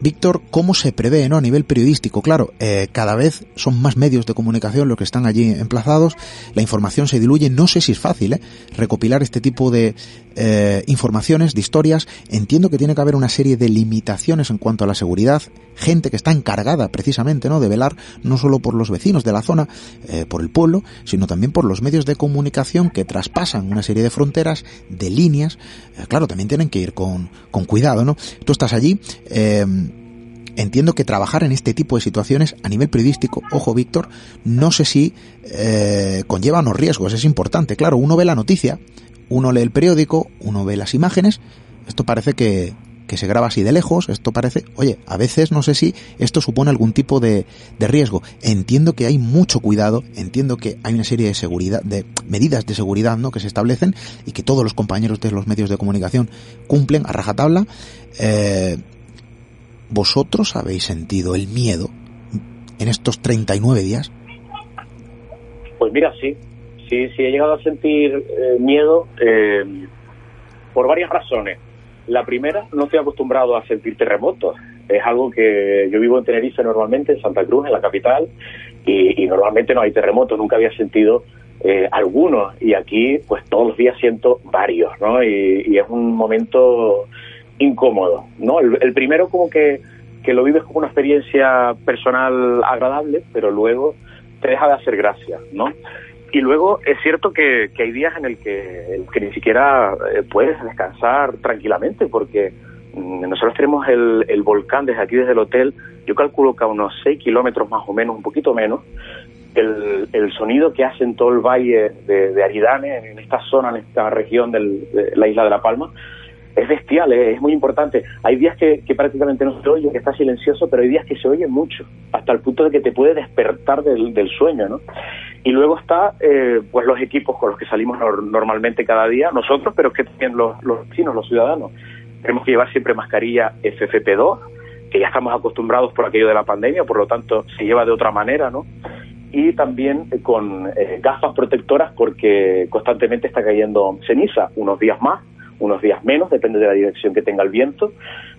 Víctor, ¿cómo se prevé ¿no? a nivel periodístico? Claro, eh, cada vez son más medios de comunicación los que están allí emplazados, la información se diluye, no sé si es fácil ¿eh? recopilar este tipo de eh, informaciones, de historias, entiendo que tiene que haber una serie de limitaciones en cuanto a la seguridad, gente que está encargada precisamente ¿no? de velar no solo por los vecinos de la zona, eh, por el pueblo, sino también por los medios de comunicación que traspasan una serie de fronteras, de líneas, eh, claro, también tienen que ir con, con cuidado, ¿no? Tú estás allí, entiendo que trabajar en este tipo de situaciones a nivel periodístico, ojo Víctor, no sé si eh, conlleva unos riesgos, es importante, claro, uno ve la noticia, uno lee el periódico, uno ve las imágenes, esto parece que, que se graba así de lejos, esto parece, oye, a veces no sé si esto supone algún tipo de, de, riesgo. Entiendo que hay mucho cuidado, entiendo que hay una serie de seguridad, de medidas de seguridad, ¿no? que se establecen y que todos los compañeros de los medios de comunicación cumplen a rajatabla. Eh, ¿Vosotros habéis sentido el miedo en estos 39 días? Pues mira, sí, sí, sí he llegado a sentir eh, miedo eh, por varias razones. La primera, no estoy acostumbrado a sentir terremotos. Es algo que yo vivo en Tenerife normalmente, en Santa Cruz, en la capital, y, normalmente no hay terremotos. Nunca había sentido eh, algunos y aquí, pues todos los días siento varios, ¿no? Y, es un momento incómodo, ¿no? El, primero como que, que lo vives como una experiencia personal agradable, pero luego te deja de hacer gracia, ¿no? Y luego es cierto que, hay días en el que, que ni siquiera eh, puedes descansar tranquilamente porque mm, nosotros tenemos el, el, volcán desde aquí, desde el hotel, yo calculo que a unos 6 kilómetros más o menos, un poquito menos, el, el sonido que hace en todo el valle de, Aridane, en esta zona, en esta región de la isla de La Palma, es bestial, es muy importante. Hay días que, prácticamente no se oye, que está silencioso, pero hay días que se oye mucho, hasta el punto de que te puede despertar del, sueño, ¿no? Y luego está, eh, pues los equipos con los que salimos normalmente cada día, nosotros, pero que también los, los vecinos, los ciudadanos. Tenemos que llevar siempre mascarilla FFP2, que ya estamos acostumbrados por aquello de la pandemia, por lo tanto se lleva de otra manera, ¿no? Y también con eh, gafas protectoras porque constantemente está cayendo ceniza, unos días más, unos días menos, depende de la dirección que tenga el viento,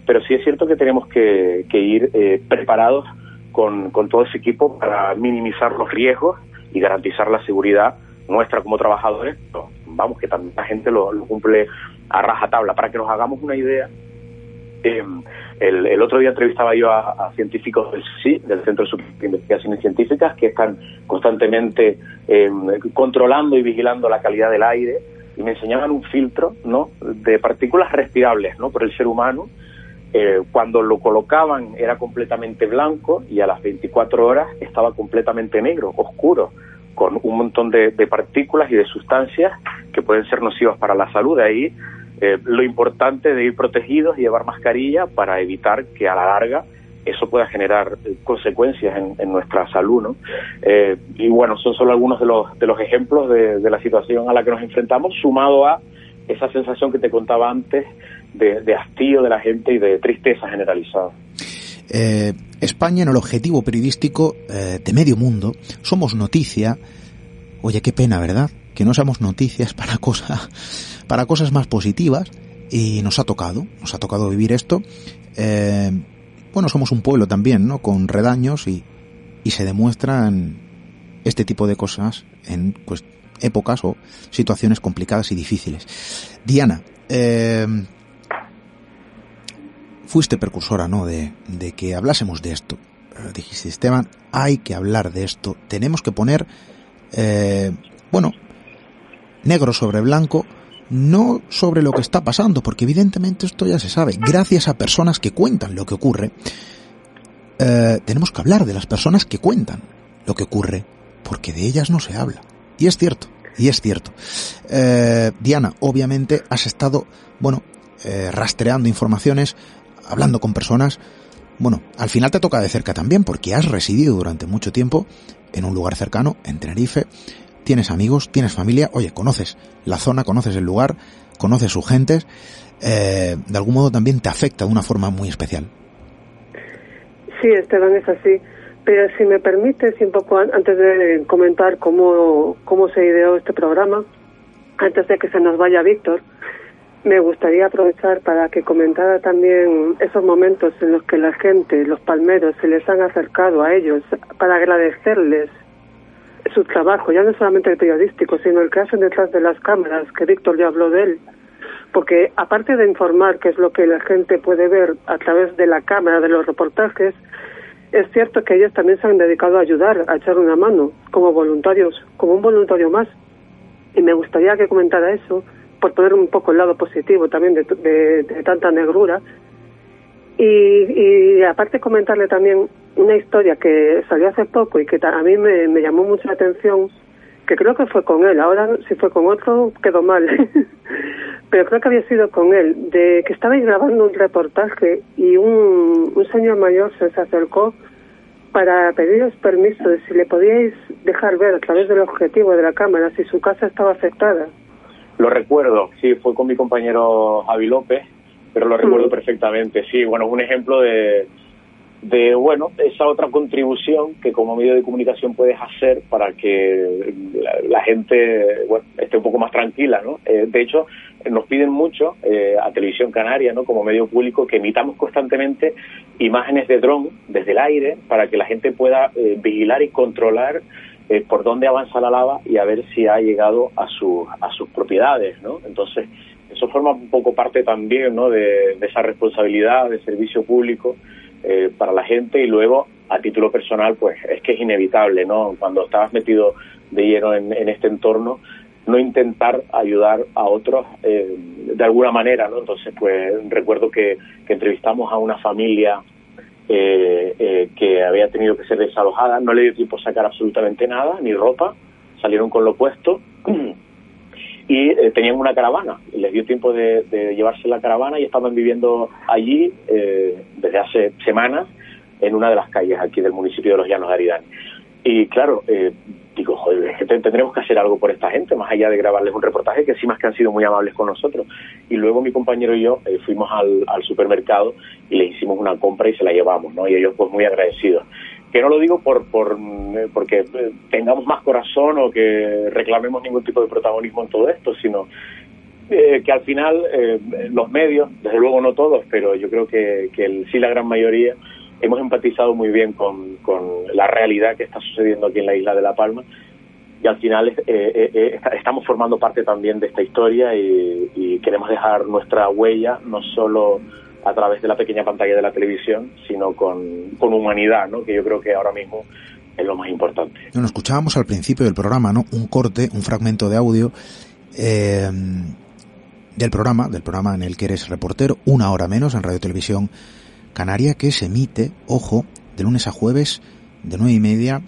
pero sí es cierto que tenemos que, ir eh, preparados con, todo ese equipo para minimizar los riesgos y garantizar la seguridad nuestra como trabajadores, vamos, que también la gente lo, cumple a rajatabla. Para que nos hagamos una idea, Em, el, otro día entrevistaba yo a, científicos del sí del Centro de Investigaciones Científicas, que están constantemente em, controlando y vigilando la calidad del aire y me enseñaban un filtro ¿no? de partículas respirables ¿no? por el ser humano. Eh, cuando lo colocaban era completamente blanco y a las 24 horas estaba completamente negro, oscuro, con un montón de, de partículas y de sustancias que pueden ser nocivas para la salud. De ahí eh, lo importante de ir protegidos y llevar mascarilla para evitar que a la larga eso pueda generar eh, consecuencias en, nuestra salud, ¿no? Eh, y bueno, son solo algunos de los, de los ejemplos de, la situación a la que nos enfrentamos, sumado a esa sensación que te contaba antes de, hastío de la gente y de tristeza generalizada. España en el objetivo periodístico de medio mundo somos noticia. Oye, qué pena, ¿verdad? Que no seamos noticias para cosas para cosas más positivas y nos ha tocado, nos ha tocado vivir esto. Eh, bueno, somos un pueblo también, ¿no? Con redaños y, y se demuestran este tipo de cosas en pues, épocas o situaciones complicadas y difíciles. Diana, eh, fuiste precursora, ¿no? De, de, que hablásemos de esto. Eh, dijiste, Esteban, hay que hablar de esto. Tenemos que poner, bueno, negro sobre blanco no sobre lo que está pasando, porque evidentemente esto ya se sabe, gracias a personas que cuentan lo que ocurre, eh, tenemos que hablar de las personas que cuentan lo que ocurre, porque de ellas no se habla. Y es cierto, y es cierto. Eh, Diana, obviamente has estado, bueno, eh, rastreando informaciones, hablando con personas. Bueno, al final te toca de cerca también, porque has residido durante mucho tiempo en un lugar cercano, en Tenerife, tienes amigos, tienes familia, oye, conoces la zona, conoces el lugar, conoces sus gentes, eh, de algún modo también te afecta de una forma muy especial. Sí, Esteban, es así. Pero si me permites, un poco antes de comentar cómo, cómo se ideó este programa, antes de que se nos vaya Víctor, me gustaría aprovechar para que comentara también esos momentos en los que la gente, los palmeros, se les han acercado a ellos para agradecerles su trabajo, ya no solamente el periodístico, sino el que hacen detrás de las cámaras, que Víctor ya habló de él, porque aparte de informar, que es lo que la gente puede ver a través de la cámara, de los reportajes, es cierto que ellos también se han dedicado a ayudar, a echar una mano, como voluntarios, como un voluntario más. Y me gustaría que comentara eso, por poner un poco el lado positivo también de, de tanta negrura, y, y aparte comentarle también una historia que salió hace poco y que a mí me, me llamó mucho la atención, que creo que fue con él, ahora si fue con otro quedó mal, pero creo que había sido con él, de que estabais grabando un reportaje y un, un señor mayor se, se acercó para pediros permiso de si le podíais dejar ver a través del objetivo de la cámara si su casa estaba afectada. Lo recuerdo, sí, fue con mi compañero Javi López pero lo recuerdo perfectamente. Sí, bueno, un ejemplo de, de, bueno, esa otra contribución que como medio de comunicación puedes hacer para que la, gente bueno, esté un poco más tranquila, ¿no? Eh, de hecho, nos piden mucho eh, a Televisión Canaria, ¿no? Como medio público, que emitamos constantemente imágenes de dron desde el aire para que la gente pueda eh, vigilar y controlar por dónde avanza la lava y a ver si ha llegado a, su, a sus propiedades, ¿no? Entonces, eso forma un poco parte también ¿no? de, esa responsabilidad de servicio público eh, para la gente y luego a título personal pues es que es inevitable no cuando estabas metido de lleno en, este entorno no intentar ayudar a otros eh, de alguna manera no entonces pues recuerdo que, entrevistamos a una familia eh, que había tenido que ser desalojada no le dio tiempo a sacar absolutamente nada ni ropa salieron con lo puesto y eh, tenían una caravana. Les dio tiempo de, llevarse la caravana y estaban viviendo allí eh, desde hace semanas en una de las calles aquí del municipio de Los Llanos de Aridane. Y claro, eh, digo, joder, es que tendremos que hacer algo por esta gente, más allá de grabarles un reportaje, que sí más que han sido muy amables con nosotros. Y luego mi compañero y yo fuimos al, al supermercado y les hicimos una compra y se la llevamos, ¿no? Y ellos pues muy agradecidos que no lo digo por, por eh, porque eh, tengamos más corazón o que reclamemos ningún tipo de protagonismo en todo esto, sino eh, que al final los medios, desde luego no todos, pero yo creo que, que sí la gran mayoría, hemos empatizado muy bien con, la realidad que está sucediendo aquí en la isla de La Palma. Y al final estamos formando parte también de esta historia y, queremos dejar nuestra huella no solo a través de la pequeña pantalla de la televisión, sino con, con humanidad, ¿no? que yo creo que ahora mismo es lo más importante. Nos escuchábamos al principio del programa, ¿no? Un corte, un fragmento de audio eh, del programa, del programa en el que eres reportero, una hora menos en Radio Televisión Canaria, que se emite, ojo, de lunes a jueves, de nueve y media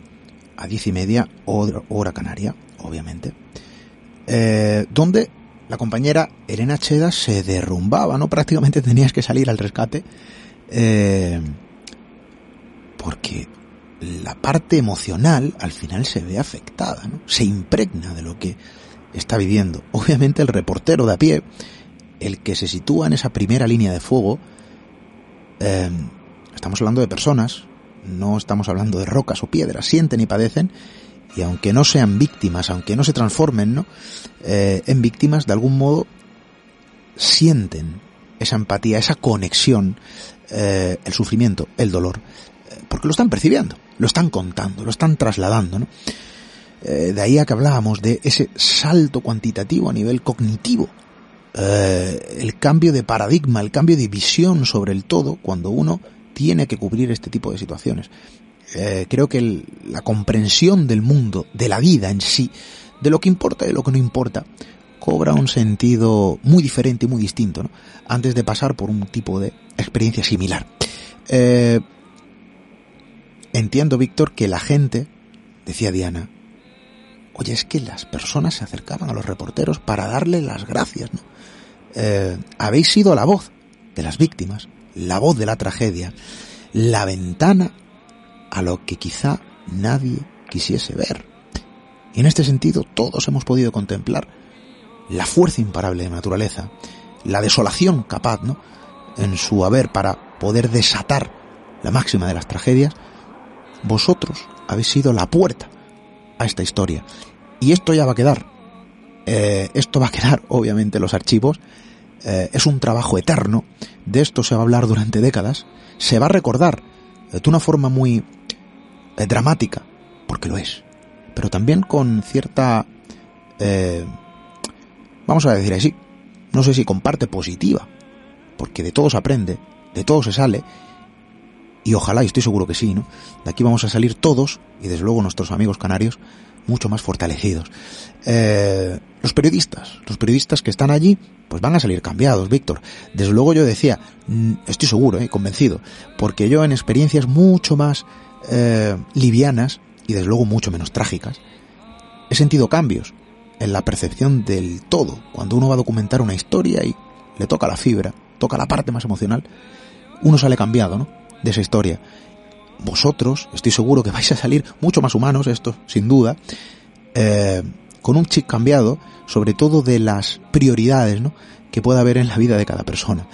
a diez y media, hora canaria, obviamente, eh, donde la compañera Elena Cheda se derrumbaba, ¿no? Prácticamente tenías que salir al rescate, eh, porque la parte emocional al final se ve afectada, ¿no? Se impregna de lo que está viviendo. Obviamente el reportero de a pie, el que se sitúa en esa primera línea de fuego, eh, estamos hablando de personas, no estamos hablando de rocas o piedras, sienten y padecen, y aunque no sean víctimas, aunque no se transformen ¿no? Eh, en víctimas, de algún modo sienten esa empatía, esa conexión, eh, el sufrimiento, el dolor, porque lo están percibiendo, lo están contando, lo están trasladando. ¿no? Eh, de ahí a que hablábamos de ese salto cuantitativo a nivel cognitivo, eh, el cambio de paradigma, el cambio de visión sobre el todo cuando uno tiene que cubrir este tipo de situaciones. Eh, creo que la comprensión del mundo, de la vida en sí, de lo que importa y de lo que no importa, cobra un sentido muy diferente y muy distinto, ¿no? Antes de pasar por un tipo de experiencia similar. entiendo, Víctor, que la gente, decía Diana, Oye, es que las personas se acercaban a los reporteros para darle las gracias, ¿no? Eh, habéis sido la voz de las víctimas, la voz de la tragedia, la ventana a lo que quizá nadie quisiese ver. Y en este sentido todos hemos podido contemplar la fuerza imparable de la naturaleza, la desolación capaz, ¿no? En su haber para poder desatar la máxima de las tragedias, vosotros habéis sido la puerta a esta historia. Y esto ya va a quedar. Eh, esto va a quedar, obviamente, en los archivos. Eh, es un trabajo eterno. De esto se va a hablar durante décadas. Se va a recordar de una forma muy eh, dramática, porque lo es. Pero también con cierta... vamos a decir así. No sé si con parte positiva. Porque de todo se aprende, de todo se sale. Y ojalá, y estoy seguro que sí, ¿no? De aquí vamos a salir todos, y desde luego nuestros amigos canarios, mucho más fortalecidos. Eh, los periodistas, los periodistas que están allí, pues van a salir cambiados, Víctor. Desde luego yo decía, mm, estoy seguro, eh, convencido, porque yo en experiencias mucho más eh, livianas y desde luego mucho menos trágicas, he sentido cambios en la percepción del todo. Cuando uno va a documentar una historia y le toca la fibra, toca la parte más emocional, uno sale cambiado, ¿no? De esa historia vosotros, estoy seguro que vais a salir mucho más humanos, esto sin duda, eh, con un chip cambiado, sobre todo de las prioridades ¿no? que pueda haber en la vida de cada persona.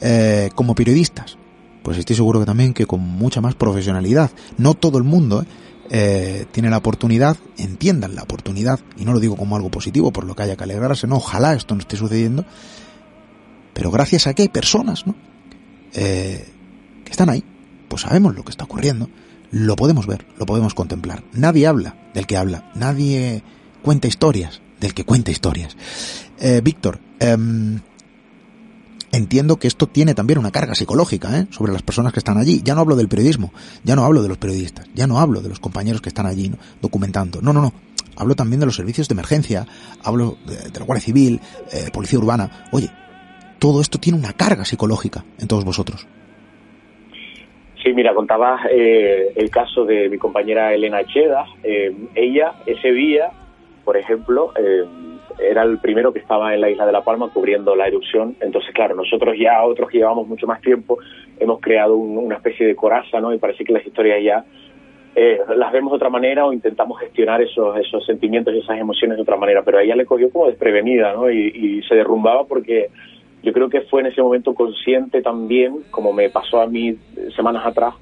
Eh, como periodistas, pues estoy seguro que también que con mucha más profesionalidad. No todo el mundo eh, tiene la oportunidad, entiendan la oportunidad, y no lo digo como algo positivo por lo que haya que alegrarse, no, ojalá esto no esté sucediendo, pero gracias a que hay personas ¿no? que están ahí, pues sabemos lo que está ocurriendo, lo podemos ver, lo podemos contemplar. Nadie habla del que habla, nadie cuenta historias del que cuenta historias. Eh, Víctor, em, entiendo que esto tiene también una carga psicológica ¿eh? sobre las personas que están allí. Ya no hablo del periodismo, ya no hablo de los periodistas, ya no hablo de los compañeros que están allí documentando. No, no, no. Hablo también de los servicios de emergencia, hablo de, la Guardia Civil, eh, Policía Urbana. Oye, todo esto tiene una carga psicológica en todos vosotros. Sí, mira, contabas eh, el caso de mi compañera Elena Cheda. Eh, ella ese día, por ejemplo, eh, era el primero que estaba en la isla de La Palma cubriendo la erupción. Entonces, claro, nosotros ya, otros que llevamos mucho más tiempo, hemos creado una especie de coraza, ¿no? Y parece que las historias ya las vemos de otra manera o intentamos gestionar esos, esos sentimientos y esas emociones de otra manera. Pero a ella le cogió como desprevenida, ¿no? Y, y se derrumbaba porque yo creo que fue en ese momento consciente también, como me pasó a mí semanas atrás,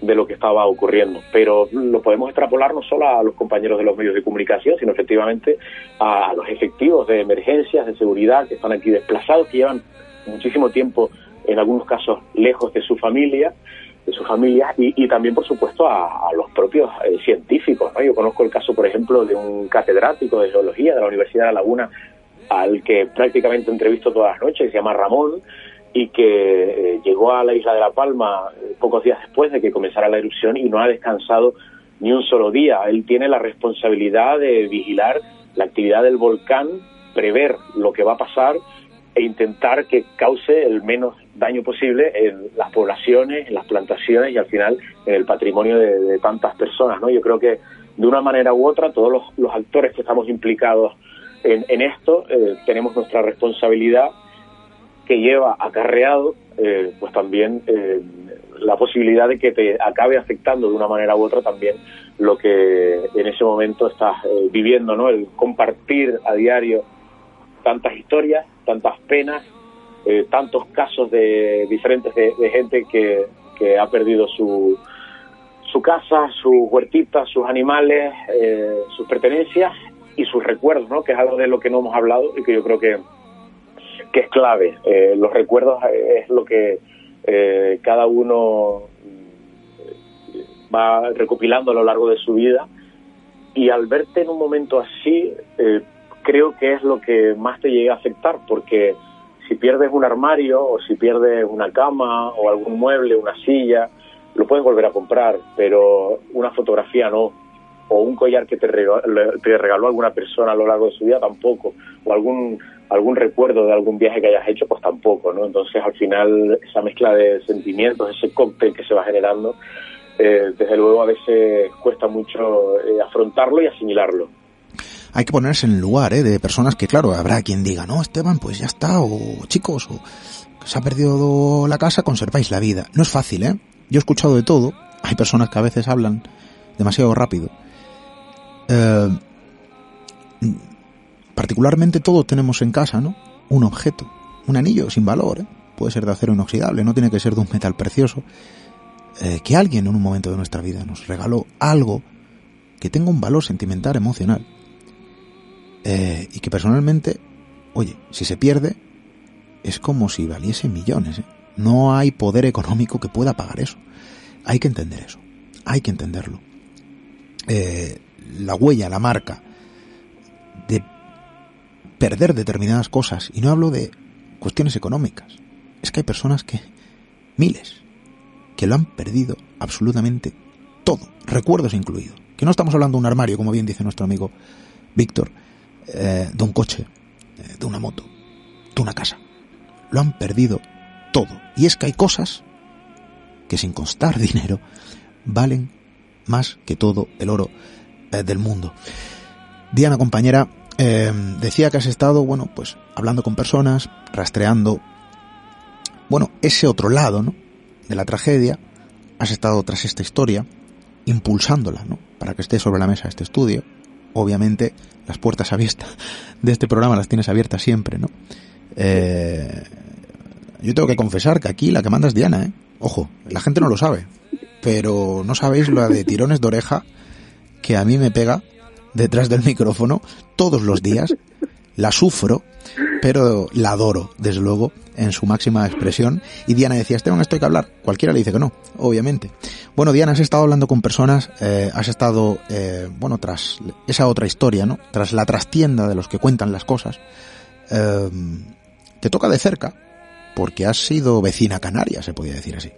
de lo que estaba ocurriendo. Pero lo podemos extrapolar no solo a los compañeros de los medios de comunicación, sino efectivamente a, los efectivos de emergencias, de seguridad, que están aquí desplazados, que llevan muchísimo tiempo, en algunos casos, lejos de su familia de su familia y, también, por supuesto, a, los propios eh, científicos. Yo conozco el caso, por ejemplo, de un catedrático de geología de la Universidad de La Laguna al que prácticamente entrevisto todas las noches, se llama Ramón, y que eh, llegó a la isla de La Palma eh, pocos días después de que comenzara la erupción y no ha descansado ni un solo día. Él tiene la responsabilidad de vigilar la actividad del volcán, prever lo que va a pasar e intentar que cause el menos daño posible en las poblaciones, en las plantaciones y al final en el patrimonio de, tantas personas. ¿no? Yo creo que de una manera u otra todos los, actores que estamos implicados en, esto eh, tenemos nuestra responsabilidad que lleva acarreado eh, pues también eh, la posibilidad de que te acabe afectando de una manera u otra también lo que en ese momento estás eh, viviendo, ¿no? El compartir a diario tantas historias, tantas penas, tantos casos de diferentes de, gente que, que, ha perdido su, su casa, sus huertitas, sus animales, sus pertenencias y sus recuerdos, ¿no? Que es algo de lo que no hemos hablado y que yo creo que que es clave. Eh, los recuerdos es lo que eh, cada uno mm, va recopilando a lo largo de su vida. Y al verte en un momento así eh, creo que es lo que más te llega a afectar porque si pierdes un armario o si pierdes una cama o algún mueble, una silla, lo puedes volver a comprar, pero una fotografía no. O un collar que te regaló, te regaló alguna persona a lo largo de su vida tampoco, o algún algún recuerdo de algún viaje que hayas hecho, pues tampoco, ¿no? Entonces, al final, esa mezcla de sentimientos, ese cóctel que se va generando, eh, desde luego a veces cuesta mucho eh, afrontarlo y asimilarlo. Hay que ponerse en el lugar ¿eh? de personas que, claro, habrá quien diga, no, Esteban, pues ya está, o chicos, o se ha perdido la casa, conserváis la vida. No es fácil, ¿eh? Yo he escuchado de todo. Hay personas que a veces hablan demasiado rápido. Eh, particularmente todos tenemos en casa, ¿no? Un objeto, un anillo sin valor, ¿eh? puede ser de acero inoxidable, no tiene que ser de un metal precioso, eh, que alguien en un momento de nuestra vida nos regaló algo que tenga un valor sentimental, emocional, eh, y que personalmente, oye, si se pierde, es como si valiese millones. No hay poder económico que pueda pagar eso. Hay que entender eso, hay que entenderlo. la huella, la marca de perder determinadas cosas, y no hablo de cuestiones económicas, es que hay personas que, miles, que lo han perdido absolutamente todo, recuerdos incluidos. Que no estamos hablando de un armario, como bien dice nuestro amigo Víctor, eh, de un coche, eh, de una moto, de una casa. Lo han perdido todo. Y es que hay cosas que sin costar dinero valen más que todo el oro eh, del mundo. Diana, compañera, eh, decía que has estado, bueno, pues hablando con personas, rastreando, bueno, ese otro lado, ¿no? De la tragedia. Has estado tras esta historia, impulsándola, ¿no? Para que esté sobre la mesa este estudio. Obviamente, las puertas abiertas de este programa las tienes abiertas siempre, ¿no? Eh, yo tengo que confesar que aquí la que manda es Diana, ¿eh? Ojo, la gente no lo sabe, pero no sabéis lo de tirones de oreja que a mí me pega detrás del micrófono todos los días. La sufro, pero la adoro, desde luego, en su máxima expresión. Y Diana decía, Esteban, esto hay que hablar. Cualquiera le dice que no, obviamente. Bueno, Diana, has estado hablando con personas, eh, has estado, eh, bueno, tras esa otra historia, ¿no? Tras la trastienda de los que cuentan las cosas. Eh, te toca de cerca, porque has sido vecina canaria, se podría decir así.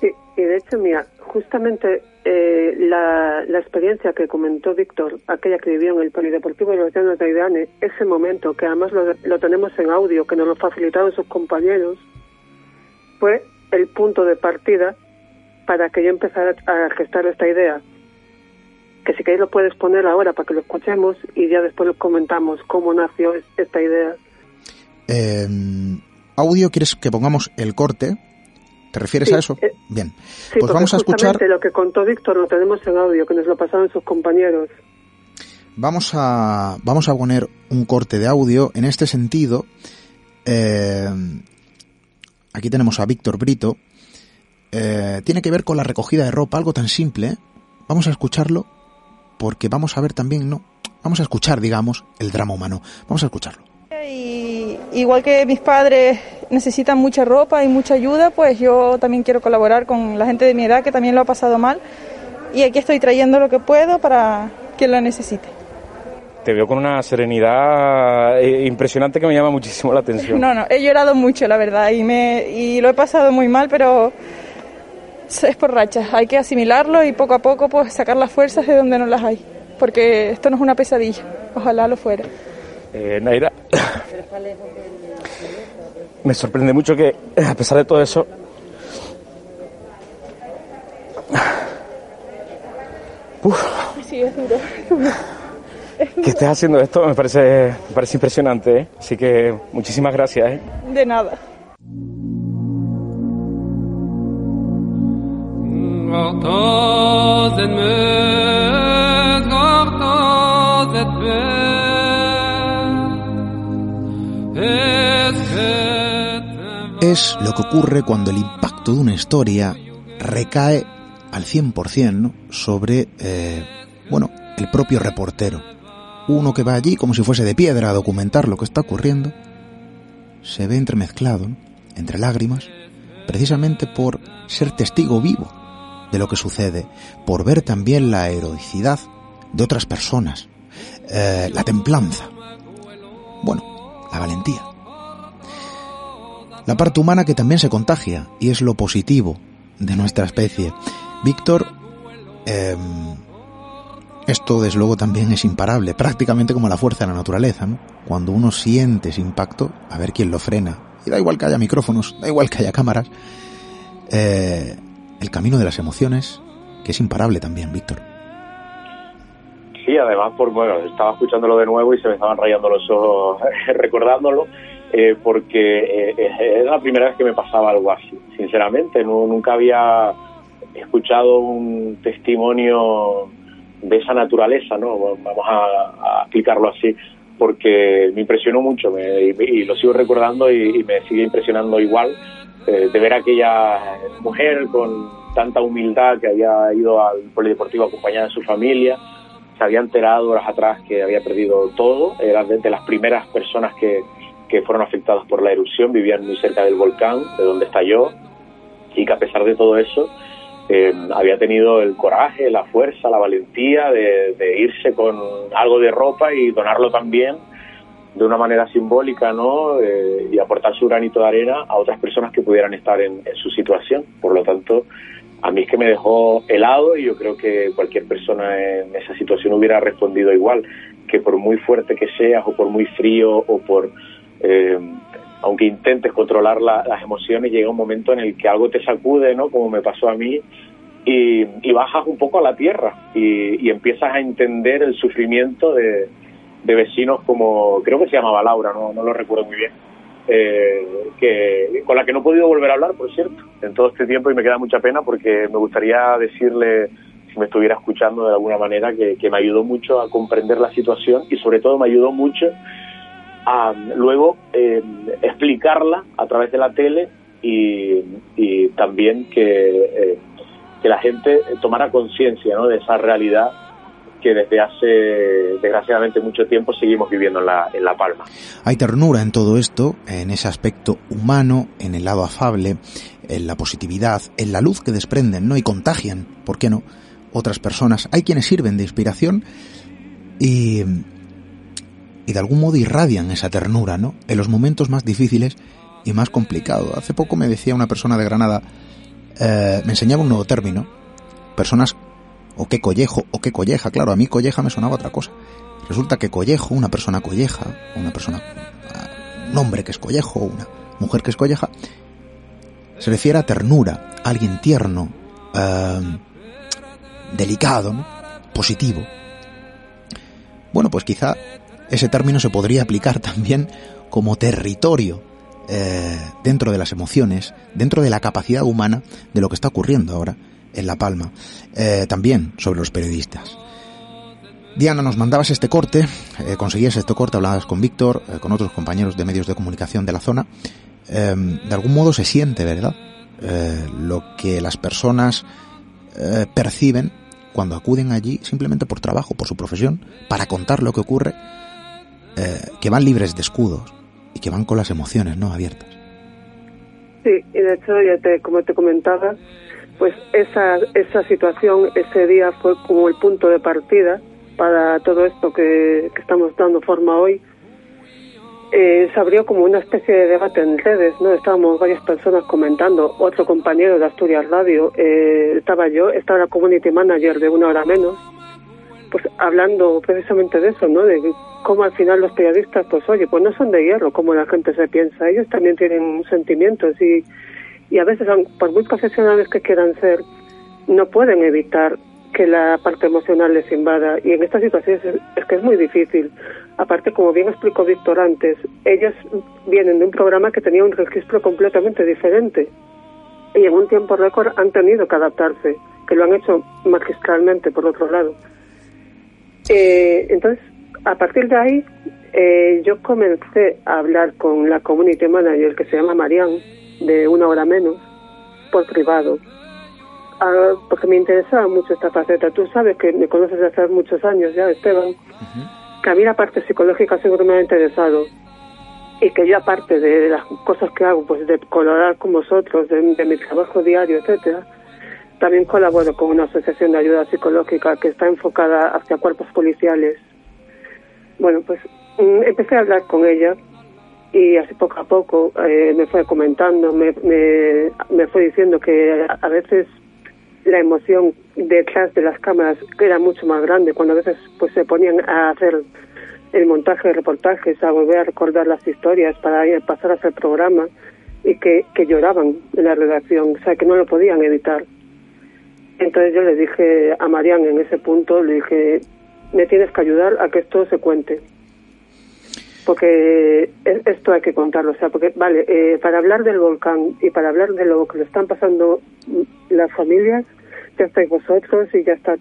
Sí, y de hecho, mira, justamente eh, la, experiencia que comentó Víctor, aquella que vivió en el Polideportivo de los Llanos de Aidane, ese momento, que además lo, tenemos en audio, que nos lo facilitaron sus compañeros, fue el punto de partida para que yo empezara a gestar esta idea. Que si queréis lo puedes poner ahora para que lo escuchemos y ya después comentamos cómo nació esta idea. Eh, audio, ¿quieres que pongamos el corte? ¿Te refieres a eso? Eh, Bien. pues vamos a escuchar. Lo que contó Víctor lo tenemos en audio, que nos lo pasaron sus compañeros. Vamos a, vamos a poner un corte de audio en este sentido. Eh, aquí tenemos a Víctor Brito. Eh, tiene que ver con la recogida de ropa, algo tan simple. Vamos a escucharlo porque vamos a ver también, no, vamos a escuchar, digamos, el drama humano. Vamos a escucharlo. Y igual que mis padres necesitan mucha ropa y mucha ayuda, pues yo también quiero colaborar con la gente de mi edad que también lo ha pasado mal. Y aquí estoy trayendo lo que puedo para quien lo necesite. te veo con una serenidad eh, impresionante que me llama muchísimo la atención. No, no, he llorado mucho, la verdad, y, me, y lo he pasado muy mal, pero es por rachas. Hay que asimilarlo y poco a poco pues sacar las fuerzas de donde no las hay, porque esto no es una pesadilla, ojalá lo fuera. Eh, Naira, me sorprende mucho que a pesar de todo eso Sí, es duro. Que estés haciendo esto me parece, me parece impresionante, ¿eh? así que muchísimas gracias. ¿eh? De nada. Es lo que ocurre cuando el impacto de una historia recae al 100% ¿no? sobre, eh, bueno, el propio reportero. Uno que va allí como si fuese de piedra a documentar lo que está ocurriendo, se ve entremezclado entre lágrimas, precisamente por ser testigo vivo de lo que sucede, por ver también la heroicidad de otras personas, eh, la templanza, bueno, la valentía. La parte humana que también se contagia y es lo positivo de nuestra especie. Víctor eh, esto, desde luego, también es imparable, prácticamente como la fuerza de la naturaleza, ¿no? Cuando uno siente ese impacto, a ver quién lo frena. Y da igual que haya micrófonos, da igual que haya cámaras. Eh, el camino de las emociones, que es imparable también, Víctor. Sí, además, por, bueno, estaba escuchándolo de nuevo y se me estaban rayando los ojos recordándolo, eh, porque eh, es la primera vez que me pasaba algo así, sinceramente. nunca había escuchado un testimonio de esa naturaleza, ¿no? Vamos a, explicarlo así, porque me impresionó mucho y, lo sigo recordando y, me sigue impresionando igual eh, de ver a aquella mujer con tanta humildad que había ido al polideportivo acompañada de su familia, se había enterado horas atrás que había perdido todo, era de, las primeras personas que, que fueron afectadas por la erupción, vivían muy cerca del volcán, de donde estalló, y que a pesar de todo eso, eh, había tenido el coraje, la fuerza, la valentía de, irse con algo de ropa y donarlo también de una manera simbólica, ¿no? Eh, y aportar su granito de arena a otras personas que pudieran estar en, su situación. Por lo tanto, a mí es que me dejó helado y yo creo que cualquier persona en esa situación hubiera respondido igual, que por muy fuerte que seas o por muy frío o por... Eh, aunque intentes controlar las emociones, llega un momento en el que algo te sacude, ¿no? Como me pasó a mí, y, bajas un poco a la tierra y, empiezas a entender el sufrimiento de, vecinos como, creo que se llamaba Laura, no, no lo recuerdo muy bien, eh, que, con la que no he podido volver a hablar, por cierto, en todo este tiempo y me queda mucha pena porque me gustaría decirle, si me estuviera escuchando de alguna manera, que, que me ayudó mucho a comprender la situación y sobre todo me ayudó mucho a luego eh, explicarla a través de la tele y, también que, eh, que, la gente tomara conciencia ¿no? de esa realidad que desde hace desgraciadamente mucho tiempo seguimos viviendo en la, en la Palma. Hay ternura en todo esto, en ese aspecto humano, en el lado afable, en la positividad, en la luz que desprenden ¿no? y contagian, ¿por qué no?, otras personas. Hay quienes sirven de inspiración y, y de algún modo irradian esa ternura, ¿no? En los momentos más difíciles y más complicados. Hace poco me decía una persona de Granada, eh, me enseñaba un nuevo término, personas, o qué collejo, o qué colleja, claro, a mí colleja me sonaba otra cosa. Resulta que collejo, una persona colleja, una persona, un hombre que es collejo, una mujer que es colleja, se refiere a ternura, alguien tierno, eh, delicado, ¿no? positivo. Bueno, pues quizá ese término se podría aplicar también como territorio eh, dentro de las emociones, dentro de la capacidad humana de lo que está ocurriendo ahora en La Palma. Eh, también sobre los periodistas. Diana, nos mandabas este corte, eh, conseguías este corte, hablabas con Víctor, con otros compañeros de medios de comunicación de la zona. de algún modo se siente, ¿verdad? lo que las personas perciben cuando acuden allí simplemente por trabajo, por su profesión, para contar lo que ocurre eh, que van libres de escudos y que van con las emociones no abiertas. Sí, y de hecho, ya te, como te comentaba, pues esa, esa situación ese día fue como el punto de partida para todo esto que, estamos dando forma hoy, eh, se abrió como una especie de debate en redes, ¿no? Estábamos varias personas comentando, otro compañero de Asturias Radio, eh, estaba yo, estaba la community manager de una hora menos, pues hablando precisamente de eso, ¿no? De cómo al final los periodistas, pues oye, pues no son de hierro como la gente se piensa, ellos también tienen sentimientos y, y a veces, por muy profesionales que quieran ser, no pueden evitar que la parte emocional les invada y en estas situaciones es, que es muy difícil. Aparte, como bien explicó Víctor antes, ellos vienen de un programa que tenía un registro completamente diferente y en un tiempo récord han tenido que adaptarse, que lo han hecho magistralmente por otro lado. Eh, entonces, a partir de ahí, eh, yo comencé a hablar con la community manager que se llama Marian, de una hora menos, por privado porque me interesaba mucho esta faceta. Tú sabes que me conoces desde hace muchos años ya, Esteban, que a mí la parte psicológica siempre me ha interesado y que yo aparte de las cosas que hago, pues de colaborar con vosotros, de, mi trabajo diario, etcétera, también colaboro con una asociación de ayuda psicológica que está enfocada hacia cuerpos policiales. Bueno, pues mm, empecé a hablar con ella y así poco a poco eh, me fue comentando, me, me, fue diciendo que a veces la emoción detrás de las cámaras era mucho más grande cuando a veces pues se ponían a hacer el montaje de reportajes, a volver a recordar las historias para pasar a hacer programa y que, que lloraban en la redacción, o sea, que no lo podían evitar. Entonces yo le dije a Marian en ese punto, le dije, me tienes que ayudar a que esto se cuente. Porque esto hay que contarlo, o sea, porque, vale, eh, para hablar del volcán y para hablar de lo que le están pasando las familias, ya estáis vosotros y ya está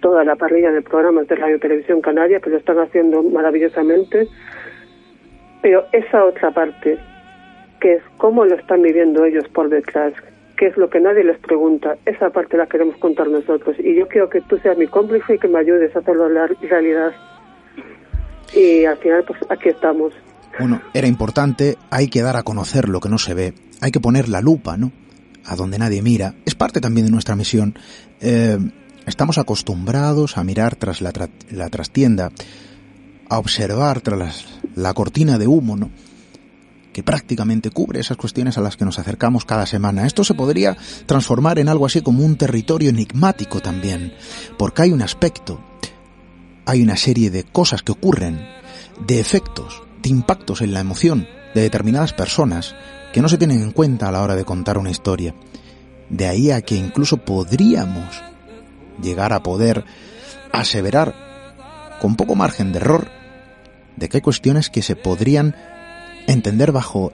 toda la parrilla de programas de Radio Televisión Canaria que lo están haciendo maravillosamente. Pero esa otra parte, que es cómo lo están viviendo ellos por detrás, que es lo que nadie les pregunta, esa parte la queremos contar nosotros. Y yo quiero que tú seas mi cómplice y que me ayudes a hacerlo la realidad. Y al final, pues aquí estamos. Bueno, era importante, hay que dar a conocer lo que no se ve, hay que poner la lupa, ¿no? a donde nadie mira, es parte también de nuestra misión. Eh, estamos acostumbrados a mirar tras la, trastienda, a observar tras la cortina de humo, ¿no? que prácticamente cubre esas cuestiones a las que nos acercamos cada semana. Esto se podría transformar en algo así como un territorio enigmático también, porque hay un aspecto, hay una serie de cosas que ocurren, de efectos, de impactos en la emoción de determinadas personas, que no se tienen en cuenta a la hora de contar una historia. De ahí a que incluso podríamos llegar a poder aseverar, con poco margen de error, de que hay cuestiones que se podrían entender bajo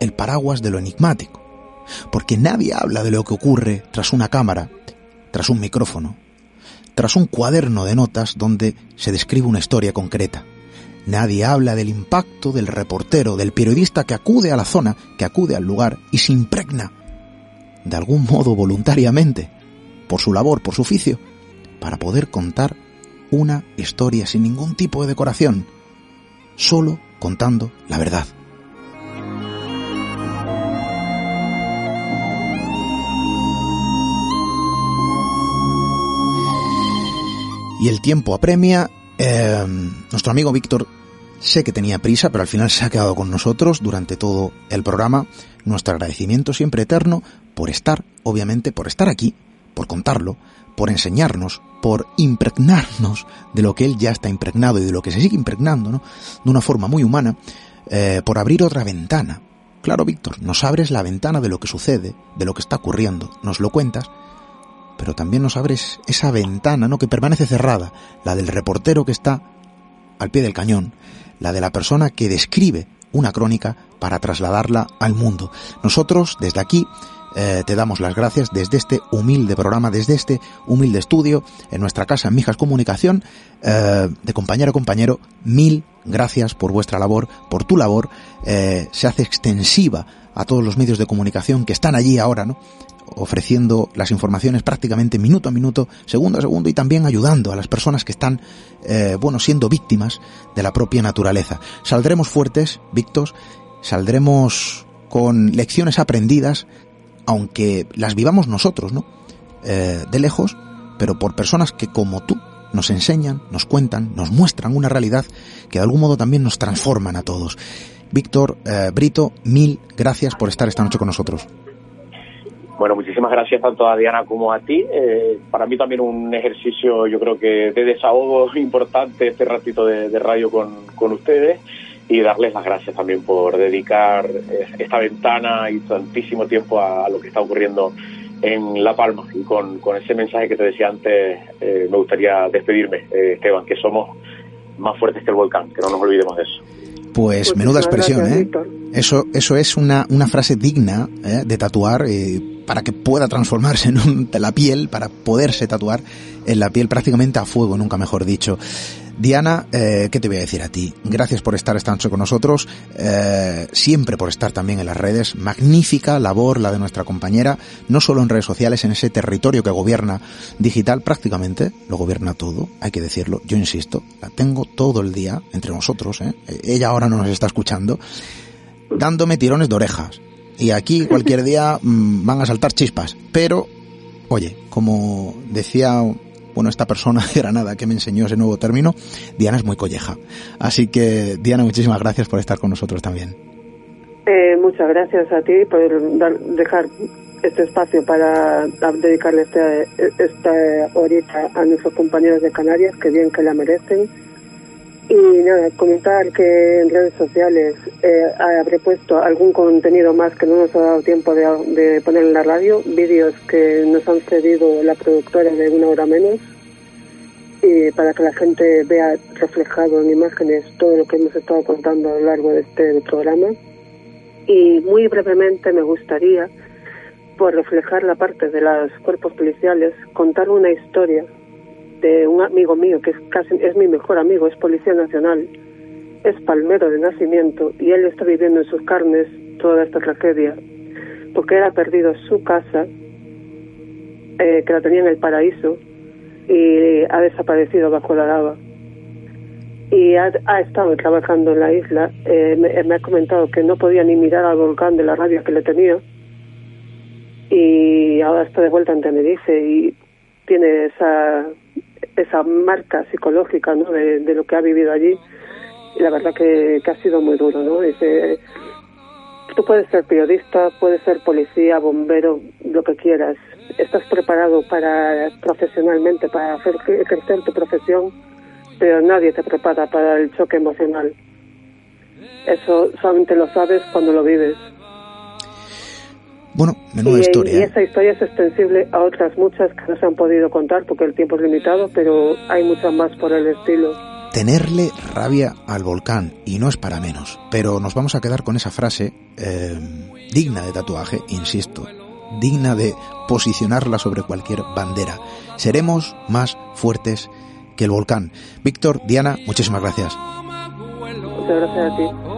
el paraguas de lo enigmático. Porque nadie habla de lo que ocurre tras una cámara, tras un micrófono, tras un cuaderno de notas donde se describe una historia concreta. Nadie habla del impacto del reportero, del periodista que acude a la zona, que acude al lugar y se impregna, de algún modo voluntariamente, por su labor, por su oficio, para poder contar una historia sin ningún tipo de decoración, solo contando la verdad. Y el tiempo apremia. Eh, nuestro amigo Víctor Sé que tenía prisa, pero al final se ha quedado con nosotros durante todo el programa. Nuestro agradecimiento siempre eterno por estar, obviamente, por estar aquí, por contarlo, por enseñarnos, por impregnarnos de lo que él ya está impregnado y de lo que se sigue impregnando, ¿no? De una forma muy humana, eh, por abrir otra ventana. Claro, Víctor, nos abres la ventana de lo que sucede, de lo que está ocurriendo, nos lo cuentas, pero también nos abres esa ventana, ¿no? Que permanece cerrada, la del reportero que está al pie del cañón, la de la persona que describe una crónica para trasladarla al mundo. Nosotros, desde aquí, eh, te damos las gracias desde este humilde programa, desde este humilde estudio, en nuestra casa en Mijas Comunicación, eh, de compañero a compañero, mil gracias por vuestra labor, por tu labor, eh, se hace extensiva a todos los medios de comunicación que están allí ahora, ¿no? ofreciendo las informaciones prácticamente minuto a minuto, segundo a segundo y también ayudando a las personas que están, eh, bueno, siendo víctimas de la propia naturaleza. Saldremos fuertes, Víctor, saldremos con lecciones aprendidas, aunque las vivamos nosotros, ¿no? Eh, de lejos, pero por personas que como tú nos enseñan, nos cuentan, nos muestran una realidad que de algún modo también nos transforman a todos. Víctor eh, Brito, mil gracias por estar esta noche con nosotros. Bueno, muchísimas gracias tanto a Diana como a ti. Eh, para mí también un ejercicio, yo creo que de desahogo importante este ratito de, radio con, con, ustedes y darles las gracias también por dedicar eh, esta ventana y tantísimo tiempo a, lo que está ocurriendo en La Palma. Y con, con ese mensaje que te decía antes, eh, me gustaría despedirme, Esteban, que somos más fuertes que el volcán, que no nos olvidemos de eso. Pues, menuda expresión, ¿eh? Eso, eso es una, una frase digna de tatuar para que pueda transformarse en un, la piel, para poderse tatuar en la piel prácticamente a fuego, nunca mejor dicho. Diana, eh, ¿qué te voy a decir a ti? Gracias por estar esta con nosotros, eh, siempre por estar también en las redes. Magnífica labor la de nuestra compañera, no solo en redes sociales, en ese territorio que gobierna digital, prácticamente lo gobierna todo, hay que decirlo. Yo insisto, la tengo todo el día entre nosotros, ¿eh? ella ahora no nos está escuchando, dándome tirones de orejas y aquí cualquier día mm, van a saltar chispas. Pero, oye, como decía bueno, esta persona de Granada que me enseñó ese nuevo término, Diana es muy colleja. Así que, Diana, muchísimas gracias por estar con nosotros también. Eh, muchas gracias a ti por dejar este espacio para dedicarle este, esta horita a nuestros compañeros de Canarias, que bien que la merecen y nada, comentar que en redes sociales eh, habré puesto algún contenido más que no nos ha dado tiempo de, poner en la radio, vídeos que nos han cedido la productora de una hora menos, y para que la gente vea reflejado en imágenes todo lo que hemos estado contando a lo largo de este programa. Y muy brevemente me gustaría, por reflejar la parte de los cuerpos policiales, contar una historia de un amigo mío que es casi es mi mejor amigo, es policía nacional, es palmero de nacimiento y él está viviendo en sus carnes toda esta tragedia porque él ha perdido su casa eh, que la tenía en el paraíso y ha desaparecido bajo la lava. Y ha, estado trabajando en la isla. Eh, me, me, ha comentado que no podía ni mirar al volcán de la rabia que le tenía. Y ahora está de vuelta en Tenerife y tiene esa esa marca psicológica ¿no? de, lo que ha vivido allí y la verdad que, ha sido muy duro ¿no? Tú puedes ser periodista puedes ser policía bombero lo que quieras estás preparado para profesionalmente para hacer crecer tu profesión pero nadie te prepara para el choque emocional eso solamente lo sabes cuando lo vives bueno, menuda historia. Y esa historia es extensible a otras muchas que no se han podido contar porque el tiempo es limitado, pero hay muchas más por el estilo. Tenerle rabia al volcán, y no es para menos. Pero nos vamos a quedar con esa frase eh, digna de tatuaje, insisto, digna de posicionarla sobre cualquier bandera. Seremos más fuertes que el volcán. Víctor, Diana, muchísimas gracias. Muchas gracias a ti.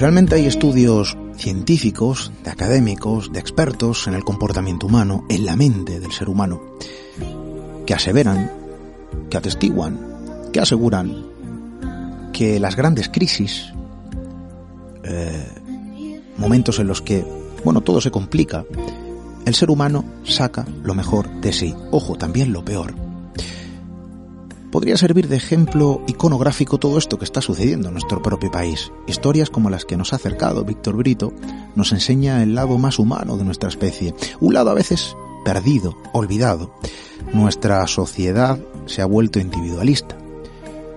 Realmente hay estudios científicos, de académicos, de expertos en el comportamiento humano, en la mente del ser humano, que aseveran, que atestiguan, que aseguran que las grandes crisis, eh, momentos en los que, bueno, todo se complica, el ser humano saca lo mejor de sí. Ojo, también lo peor podría servir de ejemplo iconográfico todo esto que está sucediendo en nuestro propio país. Historias como las que nos ha acercado Víctor Brito nos enseña el lado más humano de nuestra especie, un lado a veces perdido, olvidado. Nuestra sociedad se ha vuelto individualista.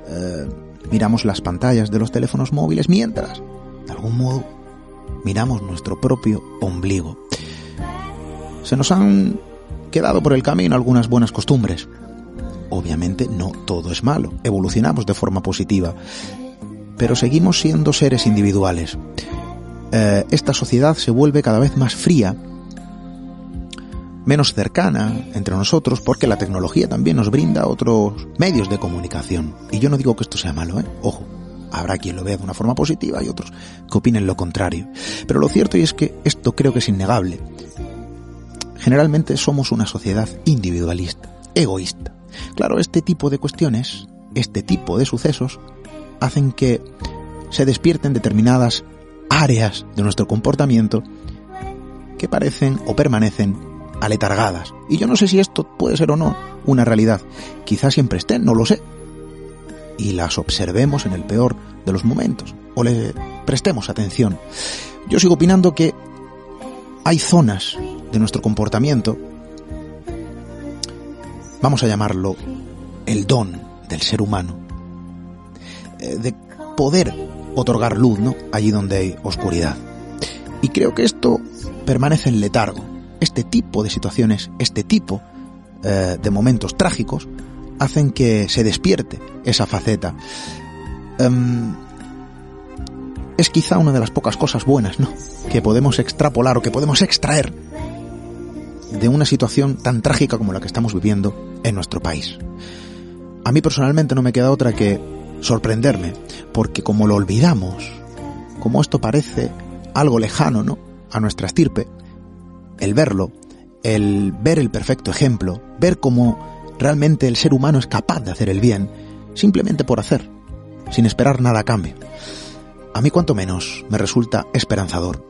Eh, miramos las pantallas de los teléfonos móviles mientras, de algún modo, miramos nuestro propio ombligo. Se nos han quedado por el camino algunas buenas costumbres. Obviamente no todo es malo, evolucionamos de forma positiva, pero seguimos siendo seres individuales. Eh, esta sociedad se vuelve cada vez más fría, menos cercana entre nosotros, porque la tecnología también nos brinda otros medios de comunicación. Y yo no digo que esto sea malo, ¿eh? Ojo, habrá quien lo vea de una forma positiva y otros que opinen lo contrario. Pero lo cierto es que esto creo que es innegable. Generalmente somos una sociedad individualista, egoísta. Claro, este tipo de cuestiones, este tipo de sucesos, hacen que se despierten determinadas áreas de nuestro comportamiento que parecen o permanecen aletargadas. Y yo no sé si esto puede ser o no una realidad. Quizás siempre estén, no lo sé. Y las observemos en el peor de los momentos. O le prestemos atención. Yo sigo opinando que hay zonas de nuestro comportamiento, vamos a llamarlo el don del ser humano, eh, de poder otorgar luz, ¿no? Allí donde hay oscuridad. Y creo que esto permanece en letargo. Este tipo de situaciones, este tipo eh, de momentos trágicos, hacen que se despierte esa faceta. Em, es quizá una de las pocas cosas buenas, ¿no? Que podemos extrapolar o que podemos extraer de una situación tan trágica como la que estamos viviendo en nuestro país. A mí personalmente no me queda otra que sorprenderme, porque como lo olvidamos, como esto parece algo lejano, ¿no? A nuestra estirpe, el verlo, el ver el perfecto ejemplo, ver cómo realmente el ser humano es capaz de hacer el bien, simplemente por hacer, sin esperar nada a cambio. A mí cuanto menos me resulta esperanzador.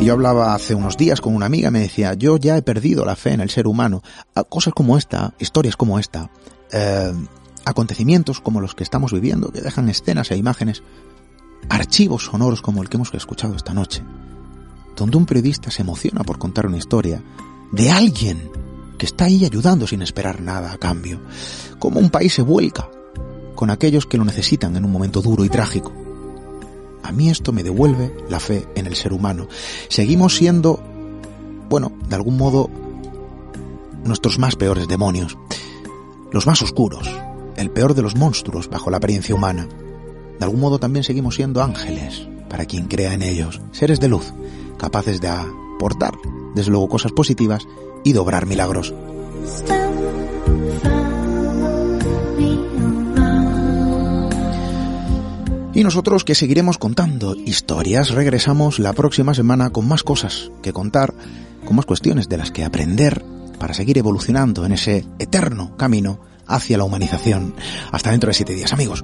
yo hablaba hace unos días con una amiga, me decía, yo ya he perdido la fe en el ser humano. Cosas como esta, historias como esta, eh, acontecimientos como los que estamos viviendo, que dejan escenas e imágenes, archivos sonoros como el que hemos escuchado esta noche, donde un periodista se emociona por contar una historia de alguien que está ahí ayudando sin esperar nada a cambio, como un país se vuelca con aquellos que lo necesitan en un momento duro y trágico. A mí esto me devuelve la fe en el ser humano. Seguimos siendo, bueno, de algún modo, nuestros más peores demonios, los más oscuros, el peor de los monstruos bajo la apariencia humana. De algún modo también seguimos siendo ángeles, para quien crea en ellos, seres de luz, capaces de aportar, desde luego, cosas positivas y dobrar milagros. Y nosotros que seguiremos contando historias, regresamos la próxima semana con más cosas que contar, con más cuestiones de las que aprender para seguir evolucionando en ese eterno camino hacia la humanización. Hasta dentro de siete días, amigos.